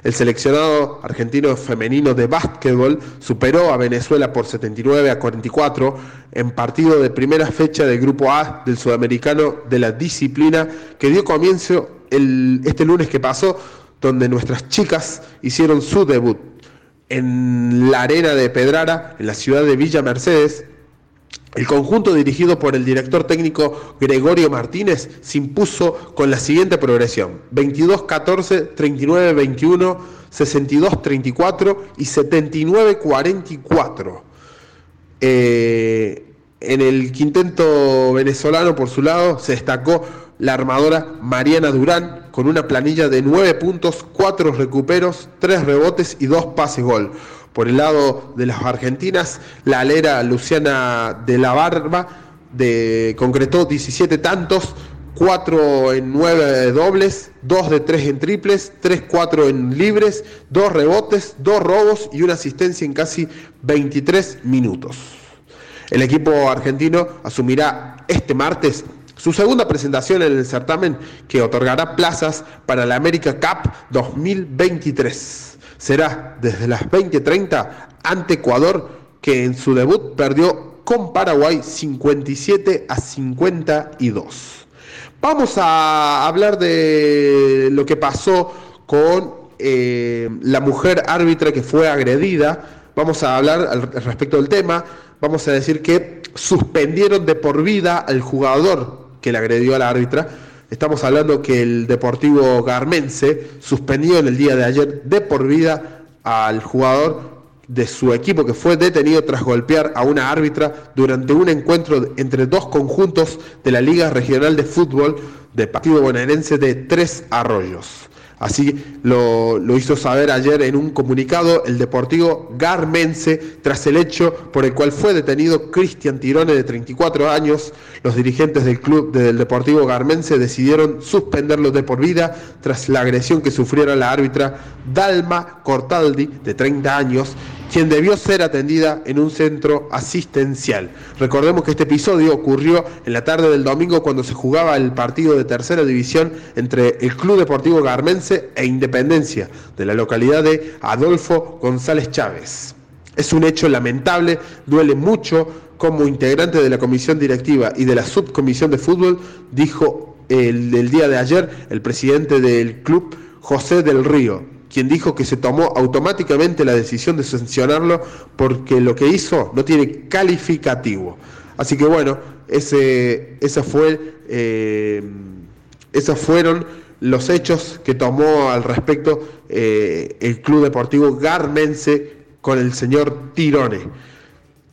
El seleccionado argentino femenino de básquetbol superó a Venezuela por 79 a 44 en partido de primera fecha del Grupo A del Sudamericano de la disciplina que dio comienzo este lunes que pasó, donde nuestras chicas hicieron su debut en la arena de Pedrara, en la ciudad de Villa Mercedes, el conjunto dirigido por el director técnico Gregorio Martínez se impuso con la siguiente progresión: 22-14, 39-21, 62-34 y 79-44. Eh, en el quinteto venezolano, por su lado, se destacó la armadora Mariana Durán con una planilla de 9 puntos, 4 recuperos, 3 rebotes y 2 pases gol. Por el lado de las argentinas, la alera Luciana de la Barba concretó 17 tantos, 4 en 9 dobles, 2 de 3 en triples, 3-4 en libres, 2 rebotes, 2 robos y una asistencia en casi 23 minutos. El equipo argentino asumirá este martes su segunda presentación en el certamen que otorgará plazas para la América Cup 2023 será desde las 20:30 ante Ecuador, que en su debut perdió con Paraguay 57 a 52. Vamos a hablar de lo que pasó con eh, la mujer árbitra que fue agredida. Vamos a hablar al respecto del tema. Vamos a decir que suspendieron de por vida al jugador que le agredió a la árbitra Estamos hablando que el Deportivo Garmense suspendió en el día de ayer de por vida al jugador de su equipo que fue detenido tras golpear a una árbitra durante un encuentro entre dos conjuntos de la Liga Regional de Fútbol de Partido Bonaerense de Tres Arroyos. Así lo, hizo saber ayer en un comunicado el Deportivo Garmense tras el hecho por el cual fue detenido Cristian Tirone de 34 años. Los dirigentes del club del Deportivo Garmense decidieron suspenderlo de por vida tras la agresión que sufriera la árbitra Dalma Cortaldi de 30 años quien debió ser atendida en un centro asistencial. Recordemos que este episodio ocurrió en la tarde del domingo cuando se jugaba el partido de tercera división entre el Club Deportivo Garmense e Independencia de la localidad de Adolfo González Chávez. Es un hecho lamentable, duele mucho. Como integrante de la comisión directiva y de la subcomisión de fútbol, dijo el, el día de ayer el presidente del club, José del Río, quien dijo que se tomó automáticamente la decisión de sancionarlo porque lo que hizo no tiene calificativo. Así que bueno, ese, esa fue, eh, esos fueron los hechos que tomó al respecto eh, el Club Deportivo Garmense con el señor Tirone.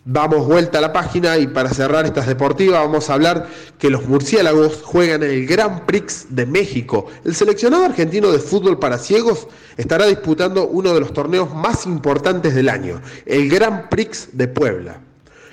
Damos vuelta a la página y para cerrar estas deportivas vamos a hablar que los murciélagos juegan en el Grand Prix de México. El seleccionado argentino de fútbol para ciegos estará disputando uno de los torneos más importantes del año, el Grand Prix de Puebla.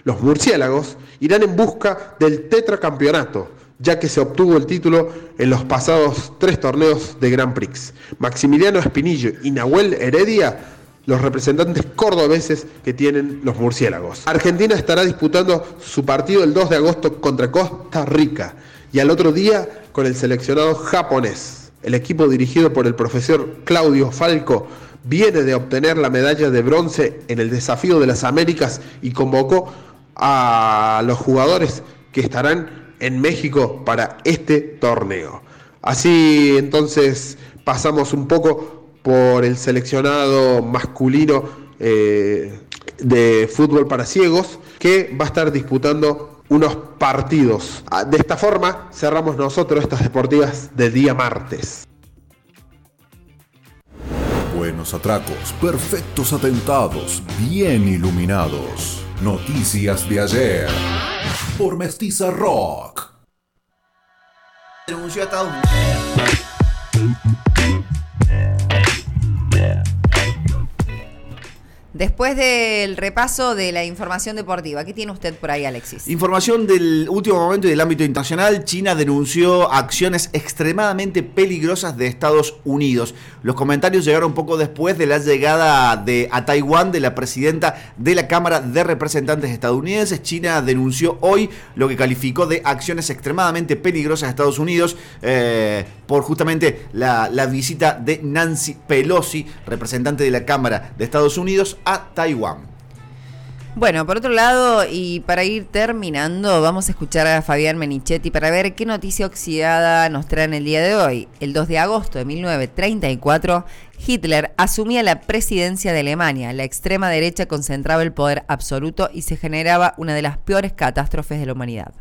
Los murciélagos irán en busca del tetracampeonato, ya que se obtuvo el título en los pasados tres torneos de Grand Prix. Maximiliano Espinillo y Nahuel Heredia los representantes cordobeses que tienen los murciélagos. Argentina estará disputando su partido el 2 de agosto contra Costa Rica y al otro día con el seleccionado japonés. El equipo dirigido por el profesor Claudio Falco viene de obtener la medalla de bronce en el desafío de las Américas y convocó a los jugadores que estarán en México para este torneo. Así entonces pasamos un poco por el seleccionado masculino eh, de fútbol para ciegos, que va a estar disputando unos partidos. Ah, de esta forma cerramos nosotros estas deportivas del día martes. Buenos atracos, perfectos atentados, bien iluminados. Noticias de ayer por Mestiza Rock. Denunció a Después del repaso de la información deportiva, ¿qué tiene usted por ahí, Alexis? Información del último momento y del ámbito internacional. China denunció acciones extremadamente peligrosas de Estados Unidos. Los comentarios llegaron poco después de la llegada de, a Taiwán de la presidenta de la Cámara de Representantes estadounidenses. China denunció hoy lo que calificó de acciones extremadamente peligrosas de Estados Unidos eh, por justamente la, la visita de Nancy Pelosi, representante de la Cámara de Estados Unidos, Taiwán. Bueno, por otro lado, y para ir terminando, vamos a escuchar a Fabián Menichetti para ver qué noticia oxidada nos trae en el día de hoy. El 2 de agosto de 1934, Hitler asumía la presidencia de Alemania. La extrema derecha concentraba el poder absoluto y se generaba una de las peores catástrofes de la humanidad.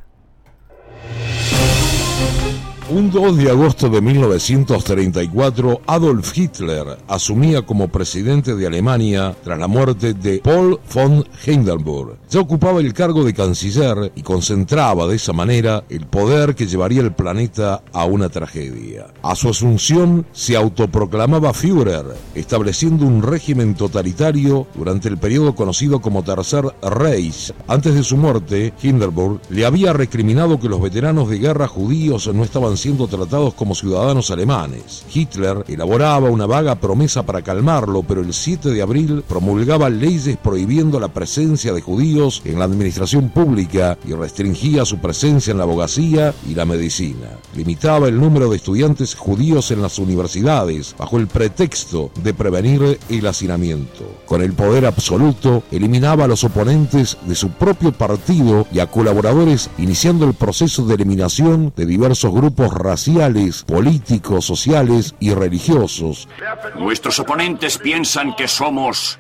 Un 2 de agosto de 1934, Adolf Hitler asumía como presidente de Alemania tras la muerte de Paul von Hindenburg. Ya ocupaba el cargo de canciller y concentraba de esa manera el poder que llevaría el planeta a una tragedia. A su asunción se autoproclamaba Führer, estableciendo un régimen totalitario durante el periodo conocido como Tercer Reich. Antes de su muerte, Hindenburg le había recriminado que los veteranos de guerra judíos no estaban siendo tratados como ciudadanos alemanes. Hitler elaboraba una vaga promesa para calmarlo, pero el 7 de abril promulgaba leyes prohibiendo la presencia de judíos en la administración pública y restringía su presencia en la abogacía y la medicina. Limitaba el número de estudiantes judíos en las universidades bajo el pretexto de prevenir el hacinamiento. Con el poder absoluto, eliminaba a los oponentes de su propio partido y a colaboradores, iniciando el proceso de eliminación de diversos grupos raciales, políticos, sociales y religiosos. Nuestros oponentes piensan que somos,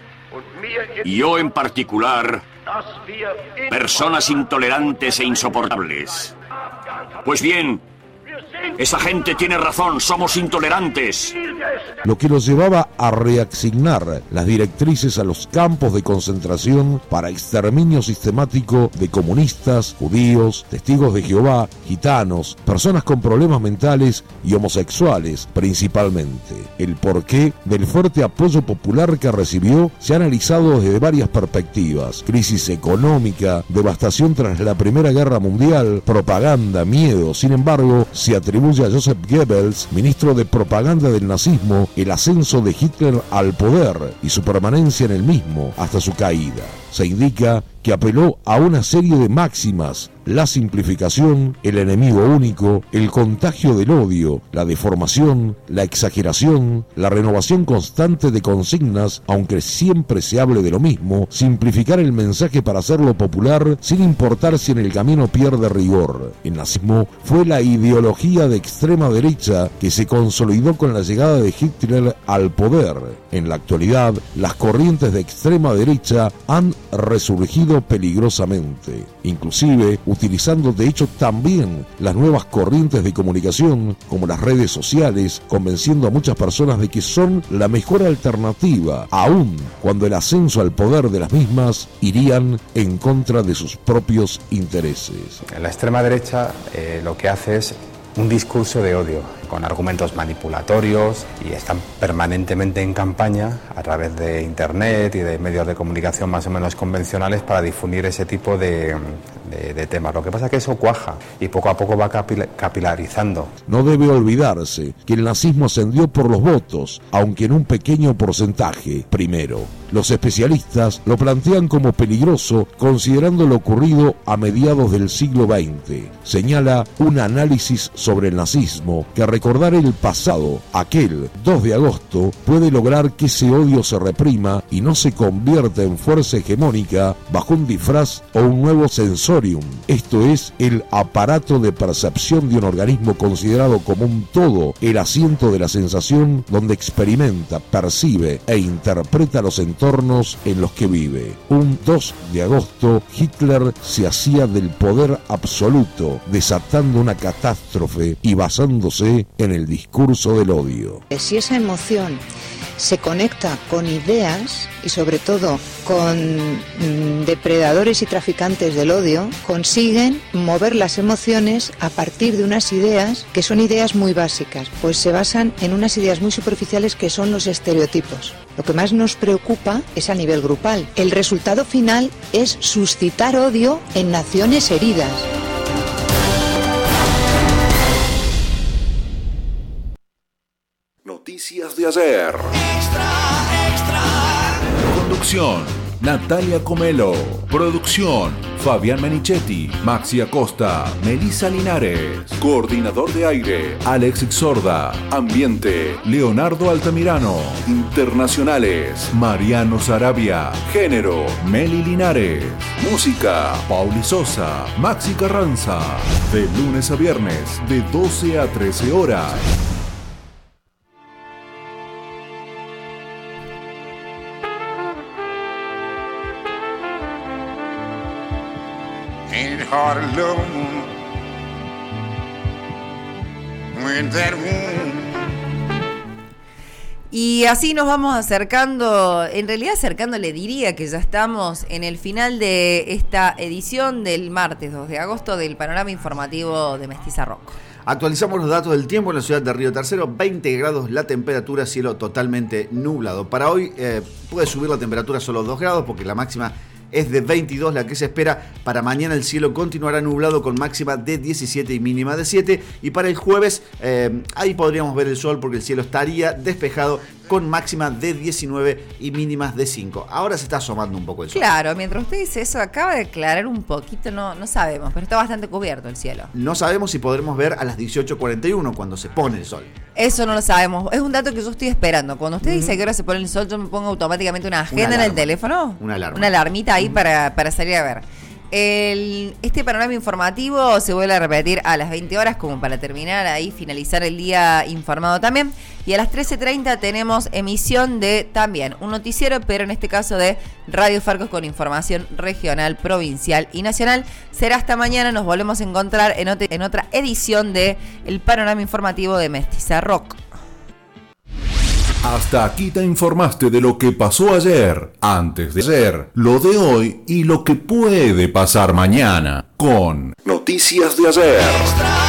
y yo en particular, personas intolerantes e insoportables. Pues bien, esa gente tiene razón, somos intolerantes. Lo que los llevaba a reasignar las directrices a los campos de concentración para exterminio sistemático de comunistas, judíos, testigos de Jehová, gitanos, personas con problemas mentales y homosexuales principalmente. El porqué del fuerte apoyo popular que recibió se ha analizado desde varias perspectivas. Crisis económica, devastación tras la Primera Guerra Mundial, propaganda, miedo. Sin embargo, se atribuye a Joseph Goebbels, ministro de propaganda del nazismo, el ascenso de Hitler al poder y su permanencia en el mismo hasta su caída. Se indica que apeló a una serie de máximas, la simplificación, el enemigo único, el contagio del odio, la deformación, la exageración, la renovación constante de consignas, aunque siempre se hable de lo mismo, simplificar el mensaje para hacerlo popular sin importar si en el camino pierde rigor. El nazismo fue la ideología de extrema derecha que se consolidó con la llegada de Hitler al poder. En la actualidad, las corrientes de extrema derecha han resurgido peligrosamente, inclusive utilizando de hecho también las nuevas corrientes de comunicación como las redes sociales, convenciendo a muchas personas de que son la mejor alternativa, aun cuando el ascenso al poder de las mismas irían en contra de sus propios intereses. La extrema derecha eh, lo que hace es un discurso de odio, con argumentos manipulatorios y están permanentemente en campaña a través de Internet y de medios de comunicación más o menos convencionales para difundir ese tipo de, de- temas. Lo que pasa es que eso cuaja y poco a poco va capila- capilarizando. No debe olvidarse que el nazismo ascendió por los votos, aunque en un pequeño porcentaje, primero. Los especialistas lo plantean como peligroso considerando lo ocurrido a mediados del siglo XX. Señala un análisis sobre el nazismo que recordar el pasado, aquel 2 de agosto, puede lograr que ese odio se reprima y no se convierta en fuerza hegemónica bajo un disfraz o un nuevo Esto es el aparato de percepción de un organismo considerado como un todo, el asiento de la sensación donde experimenta, percibe e interpreta los entornos en los que vive. Un 2 de agosto, Hitler se hacía del poder absoluto, desatando una catástrofe y basándose en el discurso del odio. Si esa emoción se conecta con ideas y sobre todo con mm, depredadores y traficantes del odio, consiguen mover las emociones a partir de unas ideas que son ideas muy básicas, pues se basan en unas ideas muy superficiales que son los estereotipos. Lo que más nos preocupa es a nivel grupal. El resultado final es suscitar odio en naciones heridas. Noticias de ayer. Conducción. Natalia Comelo. Producción. Fabián Menichetti. Maxi Acosta. Melisa Linares. Coordinador de aire. Alex Sorda. Ambiente. Leonardo Altamirano. Internacionales. Mariano Sarabia. Género. Meli Linares. Música. Pauli Sosa. Maxi Carranza. De lunes a viernes. De 12 a 13 horas. Woman when that woman Y así nos vamos acercando, en realidad acercándole diría que ya estamos en el final de esta edición del martes 2 de agosto del panorama informativo de Mestiza Rock. Actualizamos los datos del tiempo en la ciudad de Río Tercero, 20 grados la temperatura, cielo totalmente nublado. Para hoy eh, puede subir la temperatura solo 2 grados porque la máxima es de 22 la que se espera. Para mañana el cielo continuará nublado con máxima de 17 y mínima de 7. Y para el jueves eh, ahí podríamos ver el sol porque el cielo estaría despejado con máxima de 19 y mínimas de 5. Ahora se está asomando un poco el sol. Claro, mientras usted dice eso, acaba de aclarar un poquito, no, no sabemos, pero está bastante cubierto el cielo. No sabemos si podremos ver a las 18.41 cuando se pone el sol. Eso no lo sabemos. Es un dato que yo estoy esperando. Cuando usted dice que ahora se pone el sol, yo me pongo automáticamente una agenda en el teléfono. Una alarma. Una alarmita ahí para, para salir a ver. Este panorama informativo se vuelve a repetir a las 20 horas como para terminar ahí, finalizar el día informado también. Y a las 13.30 tenemos emisión de también un noticiero, pero en este caso de Radio Farcos con información regional, provincial y nacional. Será hasta mañana, nos volvemos a encontrar en, en otra edición de el panorama informativo de Mestiza Rock. Hasta aquí te informaste de lo que pasó ayer, antes de ayer, lo de hoy y lo que puede pasar mañana con Noticias de ayer.